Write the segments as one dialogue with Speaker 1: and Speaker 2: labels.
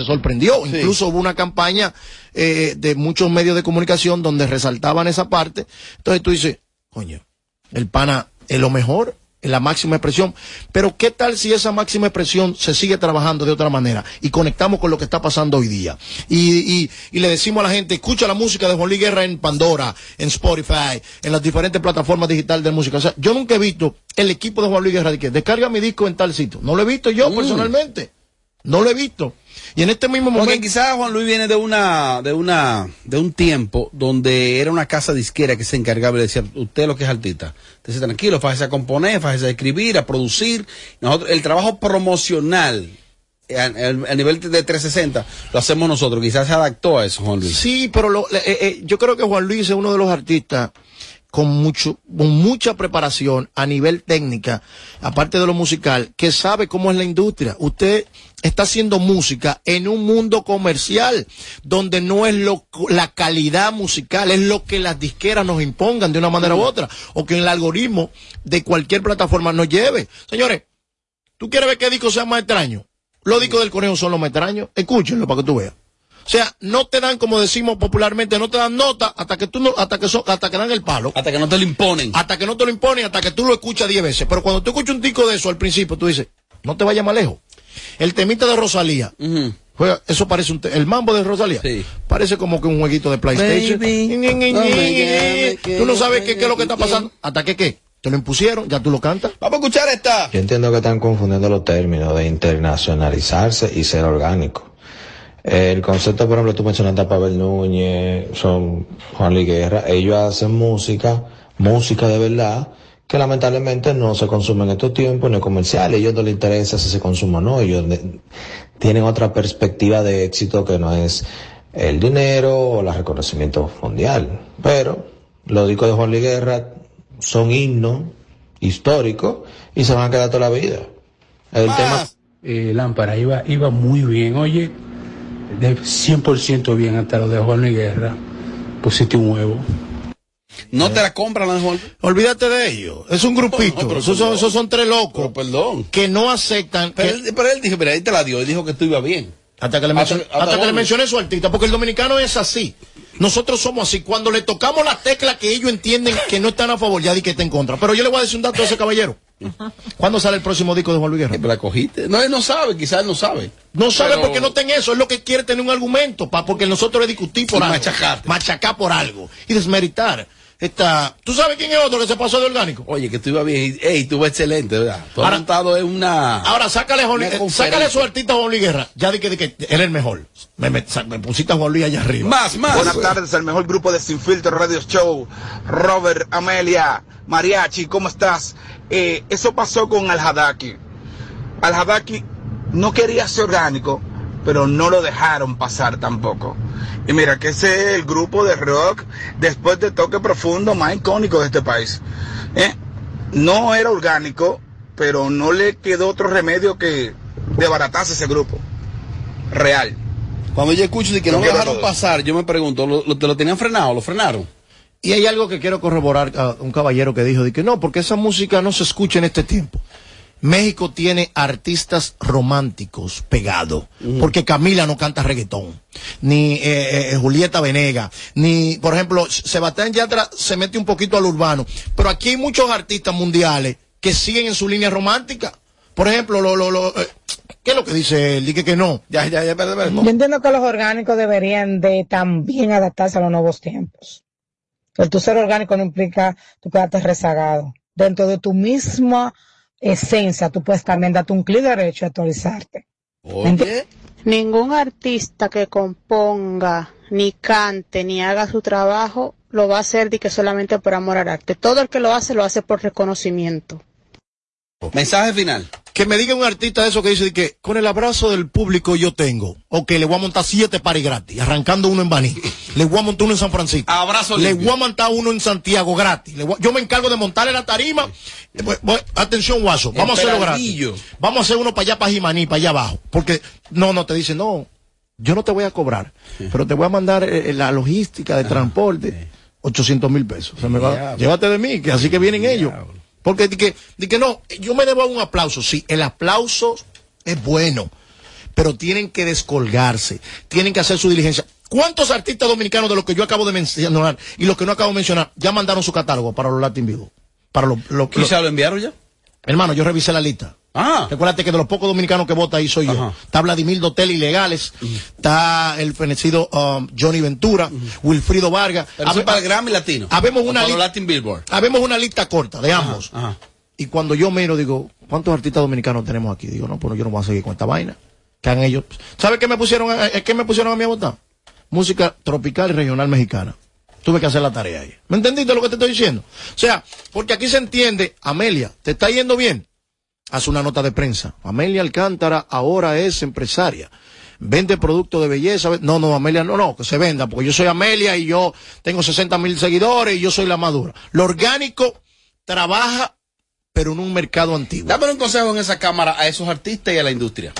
Speaker 1: se sorprendió. Incluso hubo una campaña eh, de muchos medios de comunicación donde resaltaban esa parte. Entonces tú dices, coño, el pana es lo mejor, en la máxima expresión. Pero ¿qué tal si esa máxima expresión se sigue trabajando de otra manera y conectamos con lo que está pasando hoy día? Y, y, y le decimos a la gente, escucha la música de Juan Luis Guerra en Pandora, en Spotify, en las diferentes plataformas digitales de música. O sea, yo nunca he visto el equipo de Juan Luis Guerra de que descarga mi disco en tal sitio. No lo he visto yo mm. personalmente. No lo he visto. Y en este mismo momento. Porque
Speaker 2: quizás Juan Luis viene de una, de una, de un tiempo donde era una casa disquera que se encargaba de decir, usted lo que es artista. Entonces tranquilo, fájese a componer, fájese a escribir, a producir. Nosotros, el trabajo promocional a, nivel de 360 lo hacemos nosotros. Quizás se adaptó a eso, Juan Luis.
Speaker 1: Sí, pero lo, eh, eh, yo creo que Juan Luis es uno de los artistas con mucho, con mucha preparación a nivel técnica, aparte de lo musical, que sabe cómo es la industria. Usted está haciendo música en un mundo comercial donde no es lo, la calidad musical, es lo que las disqueras nos impongan de una manera u otra, o que el algoritmo de cualquier plataforma nos lleve. Señores, ¿tú quieres ver qué disco sea más extraño? Los discos del conejo son los más extraños. Escúchenlo para que tú veas. O sea, no te dan, como decimos popularmente, no te dan nota hasta que tú no, hasta que hasta que dan el palo.
Speaker 2: Hasta que no te lo imponen.
Speaker 1: Hasta que no te lo imponen, hasta que tú lo escuchas diez veces. Pero cuando tú escuchas un disco de eso al principio, tú dices, no te vayas más lejos. El temita de Rosalía. eso parece un el mambo de Rosalía. Sí. Parece como que un jueguito de PlayStation. Tú no sabes qué, es lo que está pasando. ¿Hasta que qué? Te lo impusieron, ya tú lo cantas.
Speaker 2: Vamos a escuchar esta.
Speaker 3: Yo entiendo que están confundiendo los términos de internacionalizarse y ser orgánico. El concepto, por ejemplo, tú mencionaste a Pavel Núñez, son Juan Luis Guerra, ellos hacen música, música de verdad, que lamentablemente no se consume en estos tiempos, no es comercial, a ellos no les interesa si se consume o no, ellos tienen otra perspectiva de éxito que no es el dinero o el reconocimiento mundial. Pero los discos de Juan Luis Guerra son himnos históricos y se van a quedar toda la vida. El tema...
Speaker 4: Eh, Lámpara iba, iba muy bien. Oye, de 100% bien hasta lo de Juan y Guerra, pusiste un huevo.
Speaker 2: No te la compran, Juan.
Speaker 1: Olvídate de ellos. Es un grupito. esos, son, tres locos.
Speaker 2: perdón.
Speaker 1: Que no aceptan.
Speaker 2: Pero, él, dijo, mira, ahí te la dio. y dijo que tú ibas bien.
Speaker 1: Hasta que le, hasta, que le mencioné su artista. Porque el dominicano es así. Nosotros somos así. Cuando le tocamos la tecla que ellos entienden que no están a favor, ya di que está en contra. Pero yo le voy a decir un dato a ese caballero. ¿Cuándo sale el próximo disco de Juan Luis Guerra?
Speaker 2: la cogiste. No, él no sabe, quizás él no sabe.
Speaker 1: No sabe porque no ten eso, es lo que quiere tener un argumento, pa, porque nosotros le discutimos por algo.
Speaker 2: Machacar.
Speaker 1: Machacar por algo. Y desmeritar. Esta, ¿Tú sabes quién es otro que se pasó de orgánico?
Speaker 2: Oye, que tú ibas bien. Ey, tú vas excelente, ¿verdad? Tú ahora, montado en una.
Speaker 1: Ahora, sácale, sácale su artista Juan Luis Guerra. Ya di que, que él es el mejor. Me, me, pusiste a Juan Luis allá arriba.
Speaker 2: Más, más.
Speaker 5: Buenas tardes, el mejor grupo de Sin Filtro Radio Show. Robert, Amelia, Mariachi, ¿cómo estás? Eh, eso pasó con Al-Hadaki. Al-Hadaki no quería ser orgánico, pero no lo dejaron pasar tampoco. Y mira que ese es el grupo de rock después de Toque Profundo más icónico de este país. ¿Eh? No era orgánico, pero no le quedó otro remedio que desbaratarse ese grupo. Real.
Speaker 2: Cuando yo escucho de que no lo dejaron pasar, yo me pregunto, ¿lo, lo, ¿te lo tenían frenado? ¿Lo frenaron?
Speaker 1: Y hay algo que quiero corroborar a un caballero que dijo de que no, porque esa música no se escucha en este tiempo. México tiene artistas románticos pegados, porque Camila no canta reggaetón, ni eh, eh, Julieta Venega, ni, por ejemplo, Sebastián Yatra se mete un poquito al urbano, pero aquí hay muchos artistas mundiales que siguen en su línea romántica. Por ejemplo, lo, lo, lo, eh, ¿qué es lo que dice él? Dice que no.
Speaker 6: Ya, ya, ya, Yo entiendo que los orgánicos deberían de también adaptarse a los nuevos tiempos. El tu ser orgánico no implica tu quedarte rezagado. Dentro de tu misma esencia, tú puedes también darte un clic derecho y actualizarte.
Speaker 7: Ningún artista que componga, ni cante, ni haga su trabajo, lo va a hacer de que solamente por amor al arte. Todo el que lo hace, lo hace por reconocimiento.
Speaker 2: Mensaje final.
Speaker 1: Que me diga un artista de eso que dice que con el abrazo del público yo tengo. Ok, le voy a montar siete pares gratis, arrancando uno en Baní. le voy a montar uno en San Francisco.
Speaker 2: Abrazo
Speaker 1: Le voy a montar uno en Santiago gratis. yo me encargo de montarle la tarima. atención, guaso. Vamos a hacerlo gratis. Vamos a hacer uno para allá, para Jimaní, para allá abajo. Porque, no, no, te dice, no, yo no te voy a cobrar, pero te voy a mandar eh, la logística de transporte. 800 mil pesos. llévate de mí, que así que vienen ellos. Porque di que, di que no, yo me debo un aplauso. Sí, el aplauso es bueno. pero tienen que descolgarse, tienen que hacer su diligencia. ¿Cuántos artistas dominicanos de los que yo acabo de mencionar y los que no acabo de mencionar ya mandaron su catálogo para los Latin Vivo? Para los, los- los-
Speaker 2: ¿Quizá lo enviaron ya?
Speaker 1: Hermano, yo revisé la lista.
Speaker 2: Ah.
Speaker 1: Recuérdate que de los pocos dominicanos que vota ahí soy yo. Está Vladimir Dotel Ilegales, está el fenecido um, Johnny Ventura, Wilfrido Vargas.
Speaker 2: Pero
Speaker 1: Habe-
Speaker 2: para el Grammy Latino.
Speaker 1: Habemos una
Speaker 2: para Latin Billboard.
Speaker 1: Habemos una lista corta de ambos.
Speaker 2: Ajá.
Speaker 1: Y cuando yo miro, digo, ¿cuántos artistas dominicanos tenemos aquí? Digo, no, pues yo no voy a seguir con esta vaina. Que han ellos. ¿Sabe qué me pusieron a, eh, qué me pusieron a mí a votar? Música tropical y regional mexicana. Tuve que hacer la tarea ahí. ¿Me entendiste lo que te estoy diciendo? O sea, porque aquí se entiende, Amelia, ¿te está yendo bien? Haz una nota de prensa. Amelia Alcántara ahora es empresaria. Vende productos de belleza. No, no, Amelia, no, no, que se venda, porque yo soy Amelia y yo tengo 60 mil seguidores y yo soy la madura. Lo orgánico trabaja, pero en un mercado antiguo.
Speaker 2: Dame un consejo en esa cámara a esos artistas y a la industria.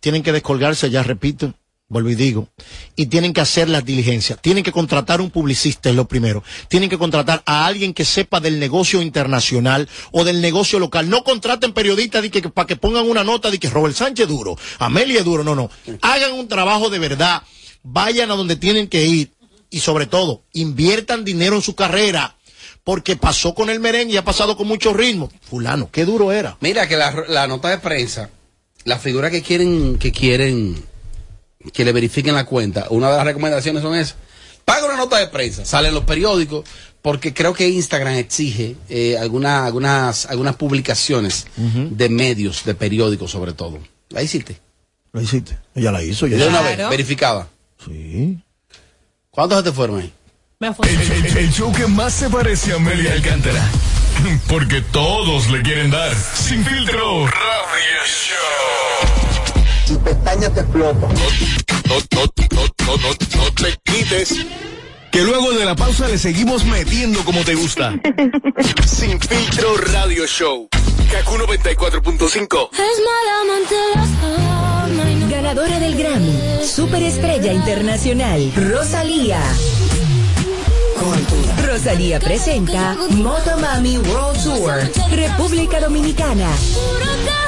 Speaker 1: Tienen que descolgarse, ya repito, vuelvo y digo, y tienen que hacer las diligencias. Tienen que contratar un publicista, es lo primero. Tienen que contratar a alguien que sepa del negocio internacional o del negocio local. No contraten periodistas que, para que pongan una nota de que Robert Sánchez duro, Amelia duro. No, no. Hagan un trabajo de verdad. Vayan a donde tienen que ir. Y sobre todo, inviertan dinero en su carrera. Porque pasó con el merengue y ha pasado con mucho ritmo. Fulano, qué duro era.
Speaker 2: Mira que la, la nota de prensa, la figura que quieren, que quieren que le verifiquen la cuenta, una de las recomendaciones son esas. Paga una nota de prensa, sale en los periódicos, porque creo que Instagram exige eh, alguna- algunas, algunas publicaciones de medios, de periódicos sobre todo. ¿La hiciste?
Speaker 1: Lo hiciste. Ella la hizo. Ya
Speaker 2: De una
Speaker 8: Claro.
Speaker 2: vez, verificada.
Speaker 1: Sí.
Speaker 2: ¿Cuántos se te fueron ahí?
Speaker 8: Me fue.
Speaker 9: El, el- el show que más se parece a Amelia Alcántara. Porque todos le quieren dar. Sin filtro. Radio Show.
Speaker 10: Y pestañas te explotan.
Speaker 9: No, no, no, no, no, no te quites. Que luego de la pausa le seguimos metiendo como te gusta. Sin filtro Radio Show. Kaku 94.5.
Speaker 11: Ganadora del Grammy, Superestrella Internacional, Rosalía. Rosalía presenta Motomami World Tour, República Dominicana.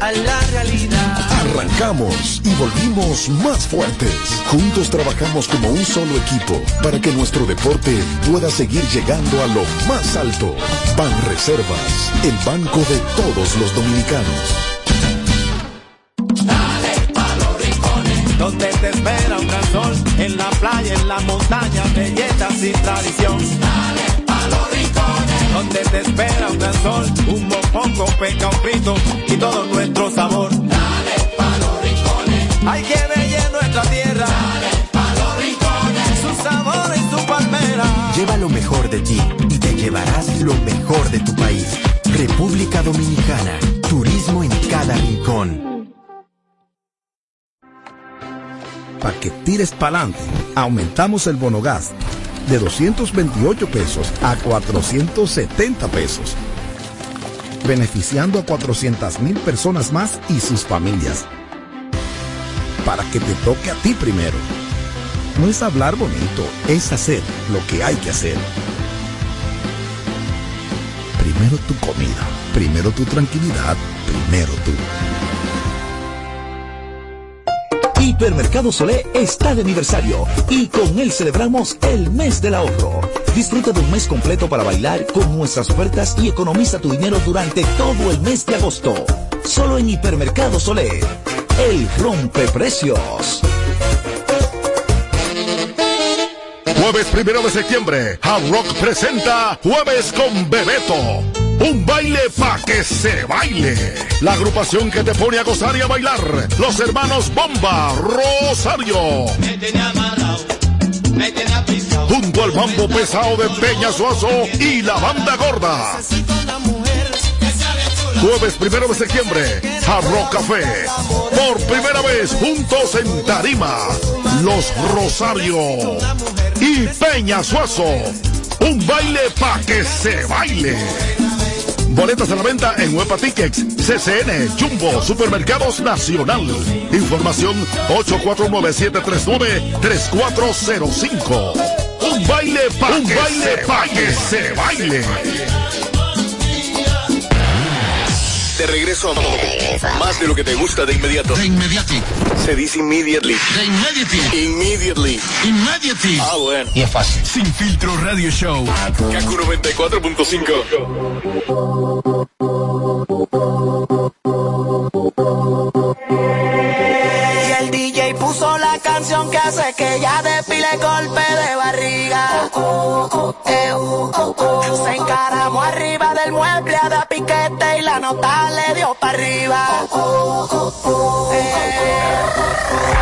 Speaker 12: a la realidad.
Speaker 13: Arrancamos y volvimos más fuertes. Juntos trabajamos como un solo equipo para que nuestro deporte pueda seguir llegando a lo más alto. Ban Reservas, el banco de todos los dominicanos.
Speaker 12: Donde te espera un gran sol, en la playa, en la montaña, belleza sin tradición. Dale pa' los rincones. Donde te espera un gran sol, un mopongo, peca, un frito y todo nuestro sabor. Dale pa' los rincones. Hay que bella nuestra tierra. Dale pa' los rincones. Su sabor y su palmera.
Speaker 14: Lleva lo mejor de ti y te llevarás lo mejor de tu país. República Dominicana. Turismo en cada rincón.
Speaker 15: Para que tires pa'lante, aumentamos el bono gas de 228 pesos a 470 pesos, beneficiando a 400 mil personas más y sus familias. Para que te toque a ti primero. No es hablar bonito, es hacer lo que hay que hacer. Primero tu comida, primero tu tranquilidad, primero tú.
Speaker 16: Hipermercado Solé está de aniversario y con él celebramos el mes del ahorro. Disfruta de un mes completo para bailar con nuestras ofertas y economiza tu dinero durante todo el mes de agosto. Solo en Hipermercado Solé. El rompe precios.
Speaker 13: Jueves primero de septiembre, Hard Rock presenta Jueves con Bebeto. Un baile pa' que se baile. La agrupación que te pone a gozar y a bailar. Los hermanos Bomba Rosario. Junto al mambo pesado de Peña Suazo y la banda gorda. Jueves primero de septiembre, Hard Rock Café. Por primera vez juntos en Tarima, Los Rosario y Peña Suazo. Un baile pa' que se baile. Boletas a la venta en Huepa Tickets, CCN, Jumbo, Supermercados Nacional. Información 849-739-3405. Un baile pa' Un que, baile se, pa que se baile.
Speaker 9: De regreso a más de lo que te gusta de inmediato.
Speaker 8: De inmediati.
Speaker 9: Se dice immediately.
Speaker 8: De immediati.
Speaker 9: Immediately.
Speaker 8: Immediately.
Speaker 9: Ah, bueno.
Speaker 8: Y es fácil.
Speaker 9: Sin filtro radio show. Kaku 94.5.
Speaker 17: Y el DJ puso la canción que hace que ya despile golpe de barriga. Nota le dio para arriba. Eh,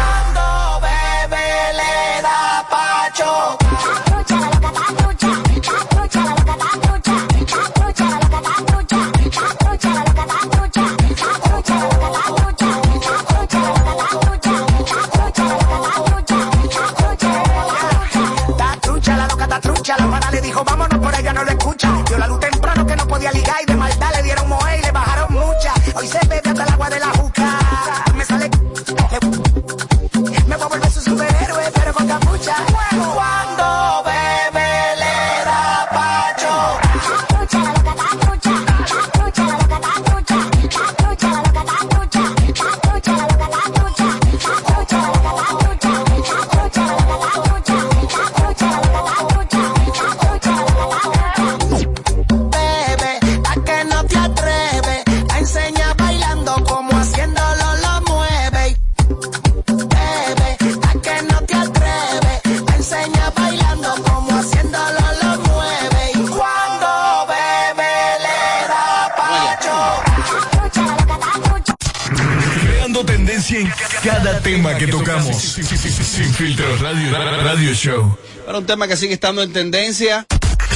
Speaker 9: tendencia en cada tema que tocamos. Sin filtro radio, radio show.
Speaker 2: Para un tema que sigue estando en tendencia.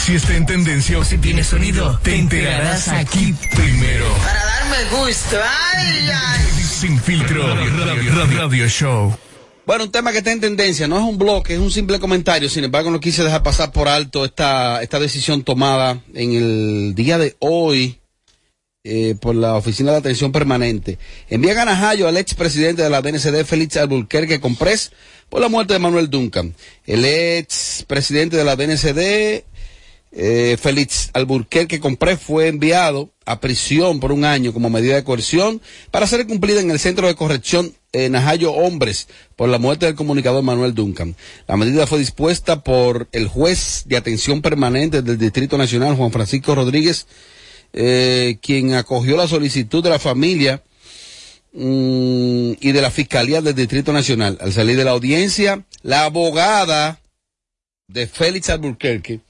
Speaker 9: Si está en tendencia o si tiene sonido, te enterarás aquí primero.
Speaker 17: Para darme gusto. Ay, ay.
Speaker 9: Sin filtro radio, radio, radio show.
Speaker 2: Bueno, un tema que está en tendencia, no es un bloque, es un simple comentario. Sin embargo, no quise dejar pasar por alto esta, esta decisión tomada en el día de hoy eh, por la Oficina de Atención Permanente. Envían a Najayo al expresidente de la DNCD, Félix Alburquerque Comprés, por la muerte de Manuel Duncan. El expresidente de la DNCD, eh, Félix Alburquerque Comprés, fue enviado a prisión por un año como medida de coerción para ser cumplida en el Centro de Corrección Najayo Hombres por la muerte del comunicador Manuel Duncan. La medida fue dispuesta por el juez de atención permanente del Distrito Nacional, Juan Francisco Rodríguez, eh, quien acogió la solicitud de la familia mm, y de la Fiscalía del Distrito Nacional. Al salir de la audiencia, la abogada de Félix Alburquerque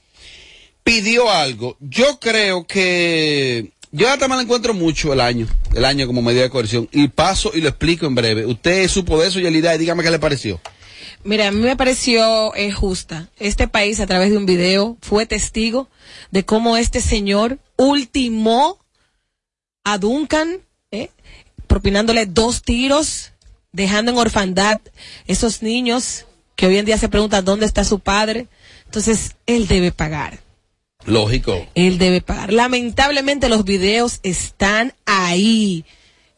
Speaker 2: pidió algo. Yo creo que yo hasta me encuentro mucho el año, el año como medida de coerción. Y paso y lo explico en breve. Usted supo de eso, Yelida, y dígame qué le pareció.
Speaker 18: Mira, a mí me pareció eh, justa. Este país, a través de un video, fue testigo de cómo este señor ultimó a Duncan, eh, propinándole dos tiros, dejando en orfandad esos niños que hoy en día se preguntan dónde está su padre. Entonces, él debe pagar.
Speaker 2: Lógico.
Speaker 18: Él debe pagar. Lamentablemente los videos están ahí.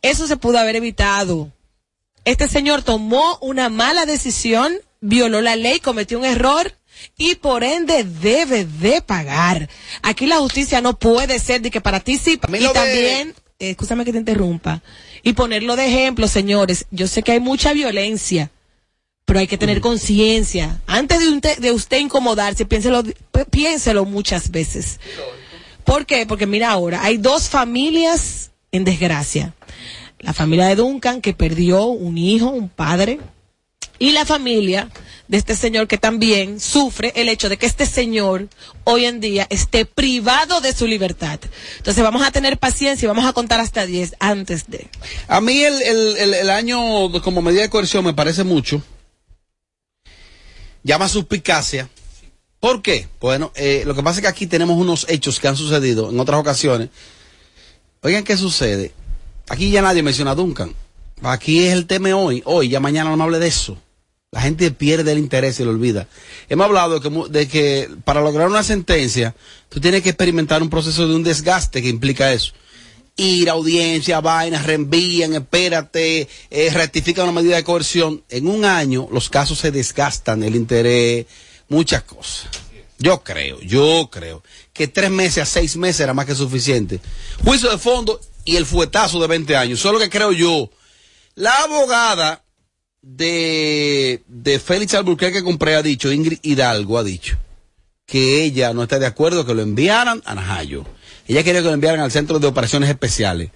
Speaker 18: Eso se pudo haber evitado. Este señor tomó una mala decisión, violó la ley, cometió un error y por ende debe de pagar. Aquí la justicia no puede ser de que para ti sí. Y también, eh, escúchame que te interrumpa, y ponerlo de ejemplo, señores. Yo sé que hay mucha violencia, pero hay que tener conciencia. Antes de, un- de usted incomodarse, piénselo, piénselo muchas veces. ¿Por qué? Porque mira ahora, hay dos familias en desgracia. La familia de Duncan, que perdió un hijo, un padre, y la familia de este señor que también sufre el hecho de que este señor hoy en día esté privado de su libertad. Entonces vamos a tener paciencia y vamos a contar hasta 10 antes de.
Speaker 2: A mí el, el, el, año como medida de coerción me parece mucho. Llama suspicacia. ¿Por qué? Bueno, eh, lo que pasa es que aquí tenemos unos hechos que han sucedido en otras ocasiones. Oigan, ¿qué sucede? Aquí ya nadie menciona a Duncan. Aquí es el tema hoy. Hoy, ya mañana no me hable de eso. La gente pierde el interés y lo olvida. Hemos hablado de que, para lograr una sentencia, tú tienes que experimentar un proceso de un desgaste que implica eso. Ir a audiencia, vainas, reenvían, espérate, eh, rectifican una medida de coerción. En un año los casos se desgastan, el interés, muchas cosas. Yo creo, yo creo que tres meses a seis meses era más que suficiente. Juicio de fondo y el fuetazo de 20 años. Eso es lo que creo yo. La abogada de, de Félix Alburquerque compré ha dicho, Ingrid Hidalgo ha dicho, que ella no está de acuerdo que lo enviaran a Najayo. Ella quería que lo enviaran al Centro de Operaciones Especiales.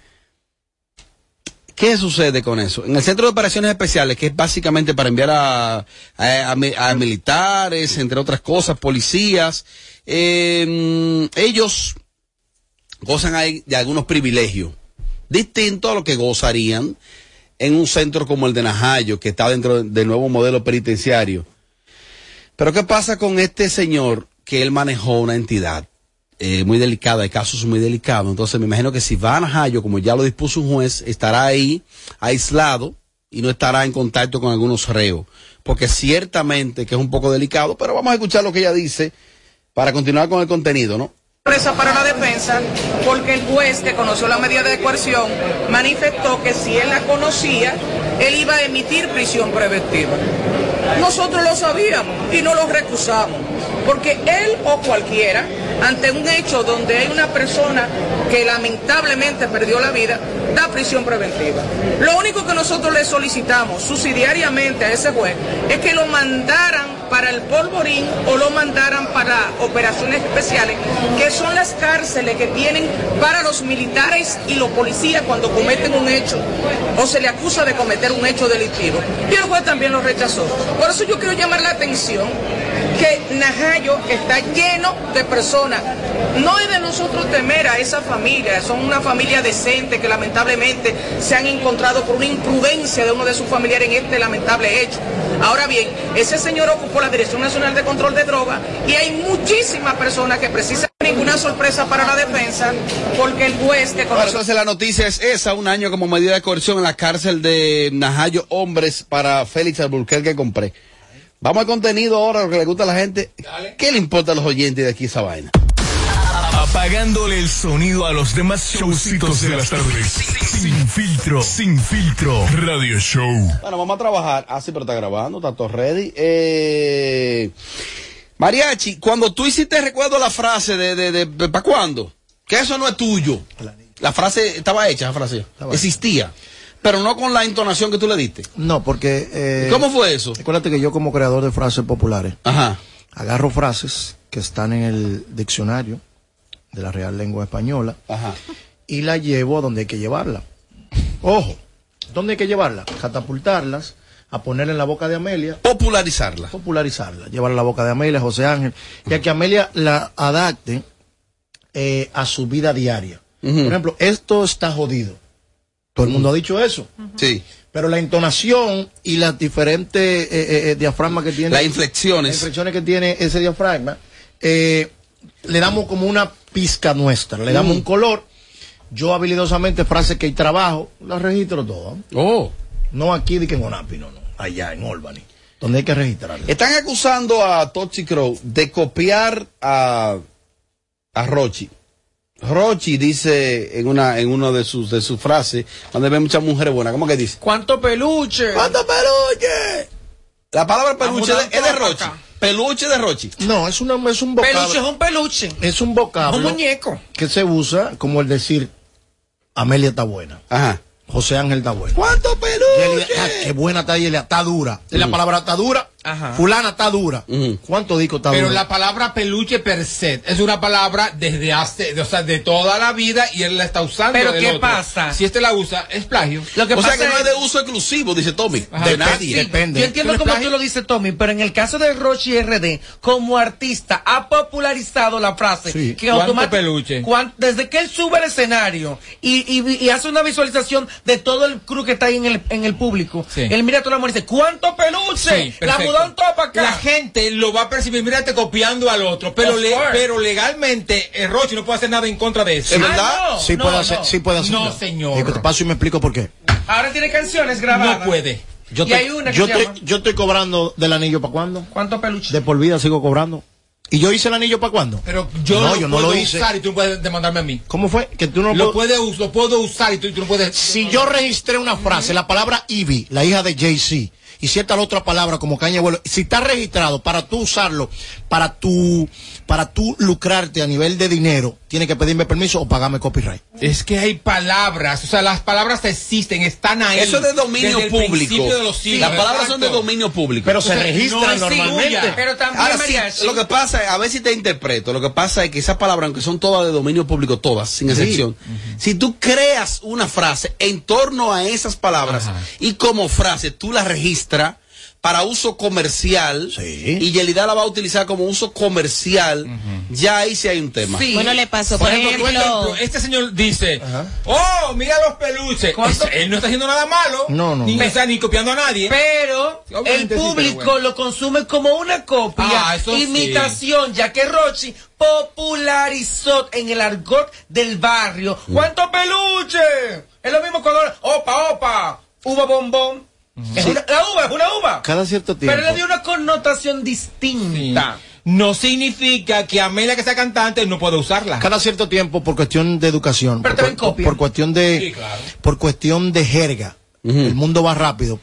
Speaker 2: ¿Qué sucede con eso? En el Centro de Operaciones Especiales, que es básicamente para enviar a, a- a mi- a militares, entre otras cosas, policías, eh, ellos gozan de algunos privilegios, distintos a lo que gozarían en un centro como el de Najayo, que está dentro del nuevo modelo penitenciario. Pero ¿qué pasa con este señor que él manejó una entidad eh, muy delicada, hay casos muy delicados? Entonces me imagino que si va a Najayo, como ya lo dispuso un juez, estará ahí aislado y no estará en contacto con algunos reos. Porque ciertamente que es un poco delicado, pero vamos a escuchar lo que ella dice para continuar con el contenido, ¿no?
Speaker 8: Sorpresa para la defensa porque el juez que conoció la medida de coerción manifestó que si él la conocía, él iba a emitir prisión preventiva. Nosotros lo sabíamos y no lo recusamos, porque él o cualquiera, ante un hecho donde hay una persona que lamentablemente perdió la vida, da prisión preventiva. Lo único que nosotros le solicitamos subsidiariamente a ese juez es que lo mandaran para el polvorín o lo mandaran para operaciones especiales, que son las cárceles que tienen para los militares y los policías cuando cometen un hecho o se le acusa de cometer un hecho delictivo. Y el juez también lo rechazó. Por eso yo quiero llamar la atención que Najayo está lleno de personas. No es de nosotros temer a esa familia, son una familia decente que lamentablemente se han encontrado por una imprudencia de uno de sus familiares en este lamentable hecho. Ahora bien, ese señor ocupó la Dirección Nacional de Control de Drogas y hay muchísimas personas que precisan ninguna sorpresa para la defensa porque el juez que
Speaker 2: Bueno,
Speaker 8: conoció
Speaker 2: entonces la noticia es esa, un año como medida de coerción en la cárcel de Najayo Hombres para Félix Alburquerque que compré. Vamos al contenido ahora, lo que le gusta a la gente. ¿Qué le importa a los oyentes de aquí esa vaina?
Speaker 9: Apagándole el sonido a los demás showcitos de las tardes. Sin filtro, sin filtro. Radio Show.
Speaker 2: Bueno, vamos a trabajar. Ah, sí, pero está grabando, está todo ready. Eh, Mariachi, cuando tú hiciste, recuerdo la frase de, de, de, ¿para cuándo? Que eso no es tuyo. La frase estaba hecha, la frase. Existía. Pero no con la entonación que tú le diste.
Speaker 1: No, porque... eh,
Speaker 2: ¿Cómo fue eso?
Speaker 1: Acuérdate que yo como creador de frases populares,
Speaker 2: Ajá.
Speaker 1: agarro frases que están en el diccionario de la Real Lengua Española
Speaker 2: Ajá.
Speaker 1: y la llevo a donde hay que llevarla. Ojo, ¿dónde hay que llevarla? Catapultarlas, a ponerla en la boca de Amelia.
Speaker 2: Popularizarla.
Speaker 1: Popularizarla, llevarla a la boca de Amelia, José Ángel, y a que Amelia la adapte eh, a su vida diaria. Por ejemplo, esto está jodido. Todo el mundo ha dicho eso.
Speaker 2: Sí.
Speaker 1: Pero la entonación y las diferentes eh, eh, eh, diafragmas que tiene.
Speaker 2: Las inflexiones.
Speaker 1: Las inflexiones que tiene ese diafragma. eh, le damos como una pizca nuestra, le damos
Speaker 2: Mm.
Speaker 1: un color. Yo habilidosamente, frases que hay trabajo, las registro todas.
Speaker 2: Oh.
Speaker 1: No aquí de que en Onapi, no, no. Allá en Albany. Donde hay que registrarlas.
Speaker 2: Están acusando a Tochi Crow de copiar a, a Rochi. Rochi dice en una en una de sus de sus frases, cuando ve muchas mujeres buenas, ¿cómo que dice?
Speaker 19: ¿Cuánto peluche?
Speaker 1: ¿Cuánto peluche?
Speaker 2: La palabra peluche de- es de Rochi. Peluche de Rochi.
Speaker 1: No, es, una, es un vocablo.
Speaker 19: Peluche es un peluche.
Speaker 1: Es un vocablo.
Speaker 19: Un muñeco.
Speaker 1: Que se usa como el decir, Amelia está buena.
Speaker 2: Ajá.
Speaker 1: José Ángel está bueno.
Speaker 2: ¿Cuánto peluche?
Speaker 1: Yelia, ah, qué buena está Yelia, está dura. La
Speaker 19: Mm.
Speaker 1: palabra está dura.
Speaker 19: Ajá.
Speaker 1: Fulana está dura. ¿Cuánto disco está
Speaker 19: Pero
Speaker 1: dura?
Speaker 19: la palabra peluche per se es una palabra desde hace, de- o sea, de toda la vida y él la está usando.
Speaker 20: Pero ¿qué
Speaker 19: otro.
Speaker 20: pasa?
Speaker 19: Si este la usa, es plagio.
Speaker 20: Lo que
Speaker 2: o sea
Speaker 20: pasa
Speaker 2: que no
Speaker 20: es-
Speaker 2: es de uso exclusivo, dice Tommy.
Speaker 19: Ajá.
Speaker 2: de nadie.
Speaker 1: Depende.
Speaker 20: Yo entiendo
Speaker 19: ¿Tú le
Speaker 20: como
Speaker 19: plagio?
Speaker 20: tú lo dices, Tommy, pero en el caso de Rochi RD, como artista, ha popularizado la frase
Speaker 1: Sí.
Speaker 20: que
Speaker 19: ¿Cuánto peluche?
Speaker 20: cuan- desde que él sube al escenario y, y- y hace una visualización de todo el crew que está ahí en el, en el público,
Speaker 19: Sí.
Speaker 20: él mira a toda la mujer y dice, ¿cuánto peluche?
Speaker 19: Sí,
Speaker 20: la
Speaker 19: perfecto.
Speaker 20: algodón todo para acá.
Speaker 19: La gente lo va a percibir, mírate copiando al otro, pero, le- pero legalmente el Rochi no puede hacer nada en contra de eso.
Speaker 1: ¿Es verdad? sí puede hacer, sí puede hacer.
Speaker 19: No, señor.
Speaker 1: Y te paso y me explico por qué.
Speaker 20: Ahora tiene canciones grabadas.
Speaker 19: No puede.
Speaker 1: Yo,
Speaker 20: Y
Speaker 1: te-
Speaker 20: hay una que
Speaker 1: yo,
Speaker 20: se
Speaker 1: te-
Speaker 20: llama-
Speaker 1: yo estoy cobrando del anillo para cuándo?
Speaker 20: ¿Cuánto peluche?
Speaker 1: De por vida sigo cobrando. ¿Y yo hice el anillo para cuándo?
Speaker 19: Pero yo
Speaker 1: no,
Speaker 19: lo
Speaker 1: yo no
Speaker 19: puedo
Speaker 1: lo hice.
Speaker 19: usar y tú no puedes demandarme a mí.
Speaker 1: ¿Cómo fue? Que tú no
Speaker 19: Lo,
Speaker 1: puedo-
Speaker 19: puede us- lo puedo usar y tú, tú no puedes.
Speaker 1: Si yo registré una frase, la palabra Ivy, la hija de Jay-Z, y cierta la otra palabra como caña abuelo, si está registrado para tú usarlo, para tú, para tú lucrarte a nivel de dinero, tienes que pedirme permiso o pagarme copyright.
Speaker 19: Es que hay palabras, o sea, las palabras existen, están ahí.
Speaker 2: Eso es de dominio
Speaker 19: desde
Speaker 2: público.
Speaker 19: de los
Speaker 2: Sí,
Speaker 19: siglos,
Speaker 2: las palabras son de dominio público.
Speaker 1: Pero se registran
Speaker 19: no
Speaker 1: normalmente.
Speaker 20: Pero también,
Speaker 2: Ahora sí, lo que pasa, es- a ver si te interpreto, lo que pasa es que esas palabras, aunque son todas de dominio público, todas, sin excepción, si tú creas una frase en torno a esas palabras y como frase tú la registras para uso comercial y Yelida la va a utilizar como uso comercial, ya ahí sí hay un tema.
Speaker 18: Bueno, le pasó, por,
Speaker 19: Por ejemplo,
Speaker 18: ejemplo,
Speaker 19: este señor dice, oh, mira los peluches. Es- él no está haciendo nada malo.
Speaker 1: No, no,
Speaker 19: Ni,
Speaker 1: no.
Speaker 19: ni copiando a nadie.
Speaker 20: Pero el
Speaker 19: sí, pero
Speaker 20: público
Speaker 19: bueno.
Speaker 20: lo consume como una copia,
Speaker 19: Ah, eso sí.
Speaker 20: imitación, ya que Rochi popularizó en el argot del barrio.
Speaker 19: Mm.
Speaker 20: ¿Cuánto peluche? Es lo mismo cuando opa, opa, uva bombón. Es una- la uva es una uva.
Speaker 1: Cada cierto tiempo.
Speaker 20: Pero le dio una connotación distinta.
Speaker 19: No significa que Amelia, que sea cantante, no pueda usarla.
Speaker 1: Cada cierto tiempo por cuestión de educación,
Speaker 20: Pero
Speaker 1: por,
Speaker 20: también
Speaker 1: por-
Speaker 20: copia.
Speaker 1: por cuestión de
Speaker 19: Sí, claro.
Speaker 1: por cuestión de jerga. El mundo va rápido.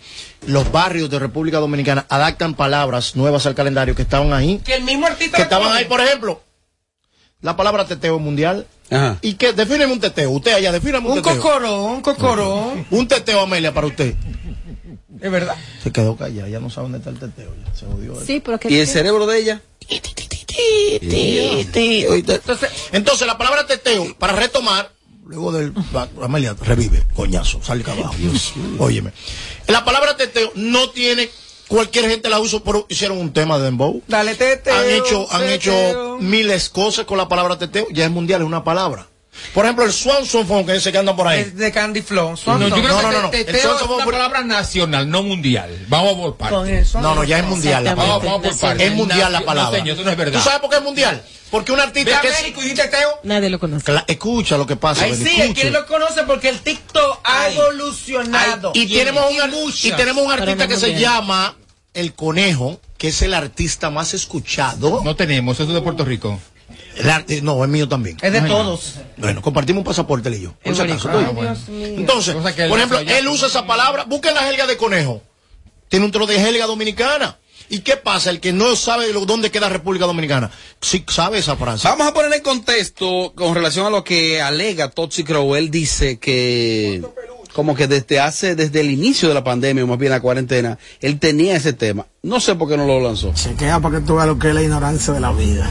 Speaker 1: Los barrios de República Dominicana adaptan palabras nuevas al calendario que estaban ahí,
Speaker 20: Que el mismo artista
Speaker 1: que estaban ahí, por ejemplo, la palabra teteo mundial.
Speaker 2: Ajá.
Speaker 1: ¿Y qué? Defíneme un teteo. Usted allá, defíneme un,
Speaker 20: Un
Speaker 1: teteo.
Speaker 20: cocorón, un cocorón.
Speaker 1: Un teteo, Amelia, para usted.
Speaker 20: Es verdad.
Speaker 1: Se quedó callada, ya no sabe dónde está el teteo. Ya se jodió.
Speaker 18: sí, pero que
Speaker 2: ¿Y el cerebro de ella?
Speaker 1: Oíste. Entonces, la palabra teteo, para retomar, luego del. Amelia, revive, coñazo, sale abajo. Óyeme. La palabra teteo no tiene. Cualquier gente la usa, pero hicieron un tema de Dembow.
Speaker 20: Dale teteo.
Speaker 1: Han hecho, han
Speaker 20: teteo.
Speaker 1: hecho miles cosas con la palabra teteo. Ya es mundial, es una palabra. Por ejemplo, el Swanson Phone, que ese que anda por ahí.
Speaker 20: Es de Candy Flow.
Speaker 19: No,
Speaker 20: Swanson.
Speaker 19: yo creo
Speaker 1: No,
Speaker 19: que
Speaker 1: no, no, no.
Speaker 19: te-
Speaker 1: El
Speaker 19: teteo
Speaker 1: Swanson
Speaker 19: es una palabra nacional, no mundial. Vamos por partes.
Speaker 1: No, no, ya es mundial la
Speaker 19: Vamos,
Speaker 1: palabra.
Speaker 19: vamos por partes.
Speaker 1: Es mundial la
Speaker 19: No,
Speaker 1: palabra.
Speaker 19: señor, eso no es verdad.
Speaker 1: ¿Tú sabes por qué es mundial? Porque un artista que es-
Speaker 19: México y di teteo.
Speaker 18: nadie lo conoce.
Speaker 1: Cla- escucha lo que pasa.
Speaker 20: Ahí
Speaker 1: Benny,
Speaker 20: sí,
Speaker 1: escucha.
Speaker 20: ¿quién lo conoce? Porque el TikTok ha
Speaker 19: Ay.
Speaker 20: evolucionado.
Speaker 1: Y tenemos, un, y tenemos un artista que se llama El Conejo, que es el artista más escuchado.
Speaker 19: No tenemos, eso es de Puerto Rico.
Speaker 1: El arte- no, es mío también.
Speaker 20: Es de todos.
Speaker 1: Bueno, compartimos un pasaporte él y yo. Por si acaso,
Speaker 19: Ah.
Speaker 1: Entonces, por ejemplo, él usa esa palabra. Busquen la jerga de conejo. Tiene un trozo de jerga dominicana. ¿Y qué pasa? El que no sabe lo- dónde queda República Dominicana, sí sabe esa frase.
Speaker 2: Vamos a poner en contexto con relación a lo que alega Toxic Crow. Él dice que como que desde hace, desde el inicio de la pandemia, o más bien la cuarentena, él tenía ese tema. No sé por qué no lo lanzó.
Speaker 10: Se queda para que tú veas lo que es la ignorancia de la vida.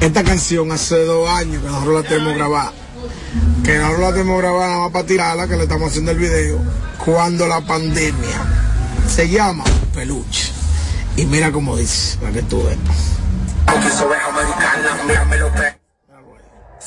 Speaker 10: Esta canción hace dos años que nosotros la tenemos grabada. Que nosotros la tenemos grabada nada para tirarla, que le estamos haciendo el video. Cuando la pandemia se llama Peluche. Y mira cómo dice, para que tú veas.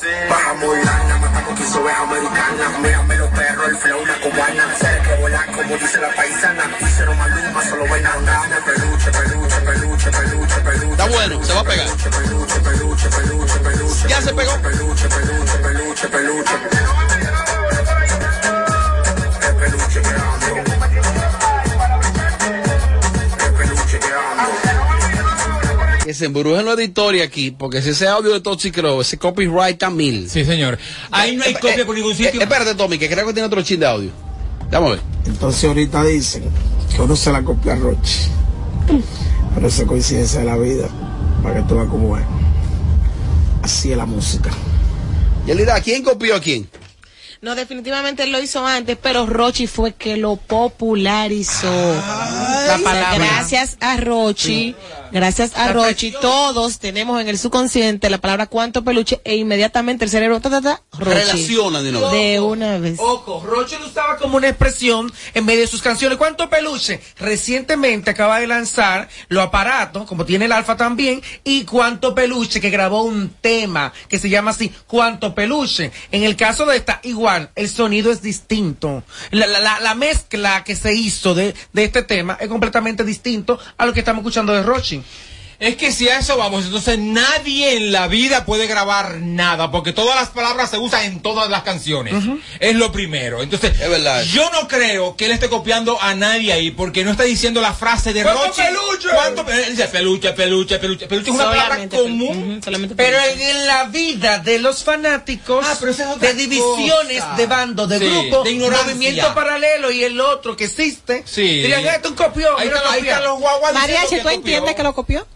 Speaker 17: Baja muy lana, matamos quiso oveja americana, mírame los perros, el flow, una cubana, se que volar como dice la paisana, hicieron maluma, solo ven a andar, peluche, peluche, peluche, peluche, peluche.
Speaker 2: Está bueno, se va a pegar.
Speaker 17: Peluche, peluche, peluche, peluche.
Speaker 2: Ya se pegó.
Speaker 17: Peluche, peluche, peluche, peluche. Que
Speaker 2: se embrujen los editores aquí, porque si ese audio de Toxic Crow, ese copyright está mil.
Speaker 19: Sí, señor. Ahí no hay copia por ningún sitio.
Speaker 2: Eh, espérate, Tommy, que creo que tiene otro chin de audio. Vamos a ver.
Speaker 10: Entonces ahorita dicen que uno se la copia a Roche. Pero eso es coincidencia de la vida, para que tú veas cómo es. Así es la música.
Speaker 2: Yelida, ¿quién copió a quién?
Speaker 18: No, definitivamente él lo hizo antes, pero Rochi fue que lo popularizó.
Speaker 20: La palabra.
Speaker 18: Gracias a Rochi, gracias a Rochi, todos tenemos en el subconsciente la palabra cuánto peluche e inmediatamente el cerebro ta, ta, ta, Rochi.
Speaker 2: Relaciona de nuevo.
Speaker 18: De una vez.
Speaker 20: Ojo, Roche lo usaba como una expresión en medio de sus canciones. ¿Cuánto peluche? Recientemente acaba de lanzar Lo Aparato, como tiene el Alfa también, y Cuánto Peluche, que grabó un tema que se llama así, Cuánto Peluche. En el caso de esta, igual, el sonido es distinto. La, la- la- la mezcla que se hizo de, de este tema es completamente distinto a lo que estamos escuchando de Rochi. watching.
Speaker 19: Es que si a eso vamos, entonces nadie en la vida puede grabar nada, porque todas las palabras se usan en todas las canciones. Es lo primero. Entonces, yo no creo que él esté copiando a nadie ahí, porque no está diciendo la frase de
Speaker 20: ¿Cuánto
Speaker 19: Rochi.
Speaker 20: peluche?
Speaker 19: ¿Cuánto pe- él dice peluche, peluche, peluche? Peluche es una palabra común.
Speaker 20: Pero en, en la vida de los fanáticos, de divisiones,
Speaker 19: cosa.
Speaker 20: de bando, de
Speaker 19: Sí,
Speaker 20: grupo,
Speaker 19: de
Speaker 20: movimiento paralelo y el otro que existe,
Speaker 19: Sí.
Speaker 20: dirían, este es un copión.
Speaker 19: Ahí
Speaker 20: mira,
Speaker 19: está- ahí
Speaker 20: copiar".
Speaker 19: están los guaguas
Speaker 18: Mariachi, ¿tú entiendes que lo copió?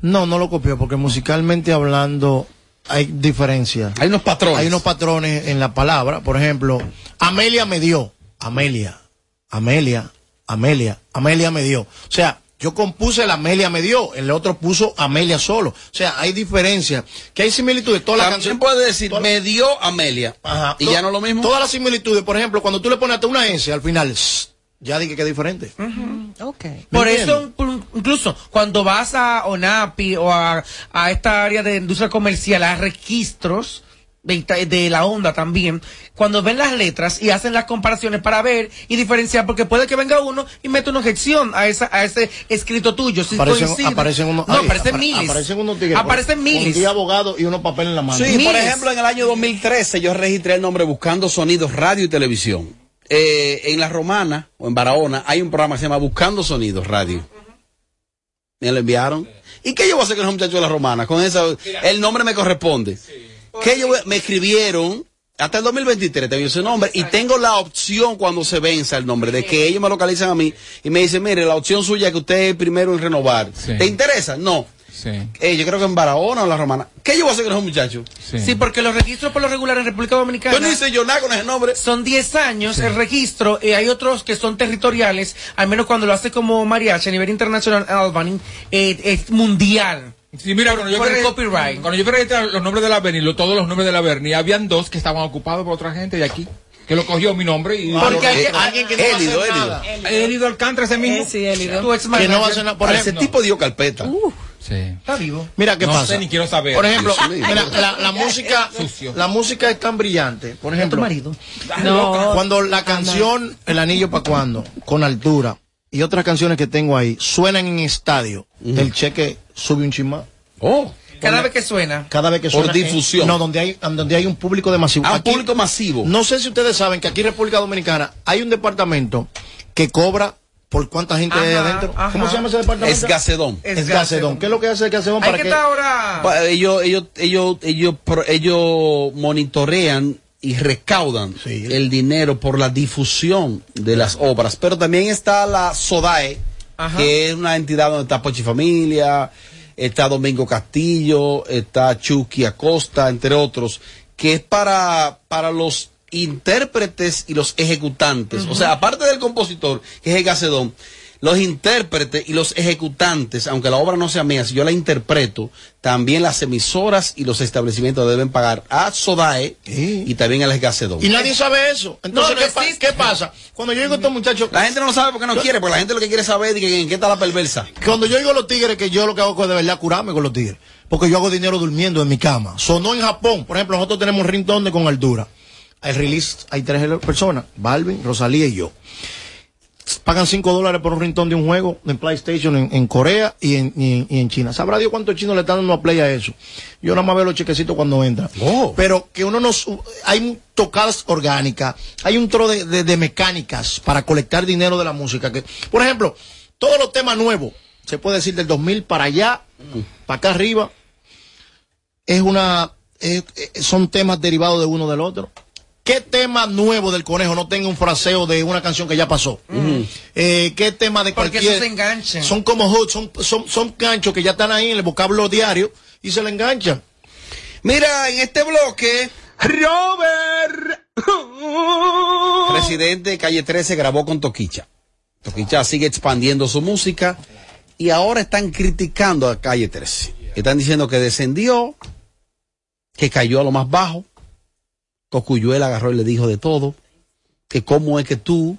Speaker 1: No, no lo copió, porque musicalmente hablando hay diferencia.
Speaker 2: Hay unos patrones.
Speaker 1: Hay unos patrones en la palabra. Por ejemplo, Amelia me dio. Amelia. Amelia. Amelia. Amelia me dio. O sea, yo compuse la Amelia me dio. El otro puso Amelia solo. O sea, hay diferencia. Que hay similitudes. Todas las canciones.
Speaker 2: puede decir, me dio Amelia. Y
Speaker 1: To-
Speaker 2: ya no lo mismo.
Speaker 1: Todas las similitudes. Por ejemplo, cuando tú le pones hasta una S al final, shh, ya dije que es diferente.
Speaker 18: Ok.
Speaker 20: Por
Speaker 1: ¿Me
Speaker 20: eso, incluso cuando vas a ONAPI o a, a esta área de industria comercial, a registros de, de la onda también, cuando ven las letras y hacen las comparaciones para ver y diferenciar, porque puede que venga uno y meta una objeción a, esa, a ese escrito tuyo. Si
Speaker 1: Aparecen, aparecen unos,
Speaker 20: no,
Speaker 1: ay,
Speaker 20: aparecen
Speaker 1: apare-
Speaker 20: miles.
Speaker 1: Aparecen unos tigres.
Speaker 20: Aparecen miles.
Speaker 1: 10 abogados y unos papeles en la mano.
Speaker 2: Sí, por ejemplo, en el año 2013 yo registré el nombre Buscando Sonidos Radio y Televisión. Eh, en La Romana o en Barahona hay un programa que se llama Buscando Sonidos Radio. Me lo enviaron. ¿Y qué yo voy a hacer con los muchachos de La Romana? Con eso, el nombre me corresponde. ¿Qué yo me escribieron hasta el 2023 tengo ese nombre y tengo la opción cuando se venza el nombre de que ellos me localizan a mí y me dicen, mire, la opción suya es que usted es primero en renovar. ¿Te interesa? No. Eh, yo creo que en Barahona o en La Romana. ¿Qué yo voy a hacer con esos muchachos?
Speaker 20: Sí. porque los registros por lo regular en República Dominicana.
Speaker 2: Yo no hice yo nada con ese nombre.
Speaker 20: Son 10 años el registro y hay otros que son territoriales, al menos cuando lo hace como mariachi a nivel internacional, Albany, eh, es mundial.
Speaker 19: Sí, mira, cuando yo,
Speaker 20: Por el
Speaker 19: fui-
Speaker 20: copyright.
Speaker 19: cuando yo fui registrar los nombres de la Berni, lo- todos los nombres de la Berni, habían dos que estaban ocupados por otra gente de aquí, que lo cogió mi nombre y...
Speaker 1: Porque hay que- alguien que no va a hacer
Speaker 19: Élido,
Speaker 1: nada.
Speaker 19: Élido. Élido Alcántara ese mismo.
Speaker 18: Sí, Élido.
Speaker 20: Tu ex
Speaker 1: Que no va a hacer nada. Por
Speaker 2: Ese tipo dio carpeta.
Speaker 19: Sí.
Speaker 20: Está vivo.
Speaker 1: Mira qué
Speaker 19: No
Speaker 1: pasa.
Speaker 19: sé, ni quiero saber.
Speaker 1: Por ejemplo, mira, la, la música,
Speaker 19: Sucio.
Speaker 1: la música es tan brillante. Por ejemplo,
Speaker 20: marido?
Speaker 18: No.
Speaker 1: cuando la canción El anillo para cuando, con altura y otras canciones que tengo ahí suenan en estadio, el cheque sube un chismán.
Speaker 2: Oh.
Speaker 20: Cada vez que suena.
Speaker 1: Cada vez que
Speaker 2: Por
Speaker 1: suena.
Speaker 2: difusión.
Speaker 1: no, donde hay, donde hay un público de masivo.
Speaker 2: A un
Speaker 1: Aquí-
Speaker 2: público masivo.
Speaker 1: No sé si ustedes saben que aquí en República Dominicana hay un departamento que cobra por cuánta gente hay adentro.
Speaker 20: ajá.
Speaker 1: ¿Cómo se llama ese departamento?
Speaker 2: Es Gacedón.
Speaker 1: Es,
Speaker 20: Es
Speaker 1: Gacedón.
Speaker 20: Gacedón.
Speaker 1: ¿Qué es lo que hace el Gacedón para
Speaker 20: que ahora.
Speaker 2: Pa- Ellos, ellos, ellos, ellos, pro- ellos monitorean y recaudan
Speaker 1: Sí.
Speaker 2: el dinero por la difusión de las obras. Pero también está la SODAE,
Speaker 20: Ajá.
Speaker 2: que es una entidad donde está Pochi Familia, está Domingo Castillo, está Chucky Acosta, entre otros, que es para, para los intérpretes y los ejecutantes. O sea, aparte del compositor, que es el Gacedón, los intérpretes y los ejecutantes, aunque la obra no sea mía, si yo la interpreto, también las emisoras y los establecimientos deben pagar a SODAE y también al Gacedón.
Speaker 1: Y nadie sabe eso. Entonces,
Speaker 20: No, no
Speaker 1: ¿qué, pa-
Speaker 20: existe.
Speaker 1: qué pasa? Cuando yo digo a estos muchachos,
Speaker 2: La gente no lo sabe porque no quiere, porque la gente lo que quiere saber es que en qué está la perversa.
Speaker 1: cuando yo digo a los tigres que yo lo que hago es de verdad curarme con los tigres. Porque yo hago dinero durmiendo en mi cama. Sonó en Japón. Por ejemplo, nosotros tenemos un ringtone con altura. El release, hay tres personas. Balvin, Rosalía y yo. Pagan 5 dólares por un ringtone de un juego en PlayStation en, en Corea y en, y en- y en China. ¿Sabrá Dios cuántos chinos le están dando a play a eso? Yo nada más veo los chequecitos cuando entra. Pero que uno nos... Hay tocadas orgánicas, hay un tro de, de- de mecánicas para colectar dinero de la música. Que, por ejemplo, todos los temas nuevos, se puede decir del 2000 para allá, para acá arriba, es una... es- son temas derivados de uno del otro. ¿Qué tema nuevo del conejo no tenga un fraseo de una canción que ya pasó? Eh, ¿Qué tema de
Speaker 20: Porque
Speaker 1: cualquier...
Speaker 20: eso se enganchan.
Speaker 1: Son como hooks, son, son, son ganchos que ya están ahí en el vocablo diario y se le enganchan.
Speaker 2: Mira, en este bloque,
Speaker 5: Robert.
Speaker 2: Residente de Calle 13 grabó con Toquicha. Toquicha sigue expandiendo su música y ahora están criticando a Calle 13. Están diciendo que descendió, que cayó a lo más bajo. Cocuyuela agarró y le dijo de todo. Que cómo es que tú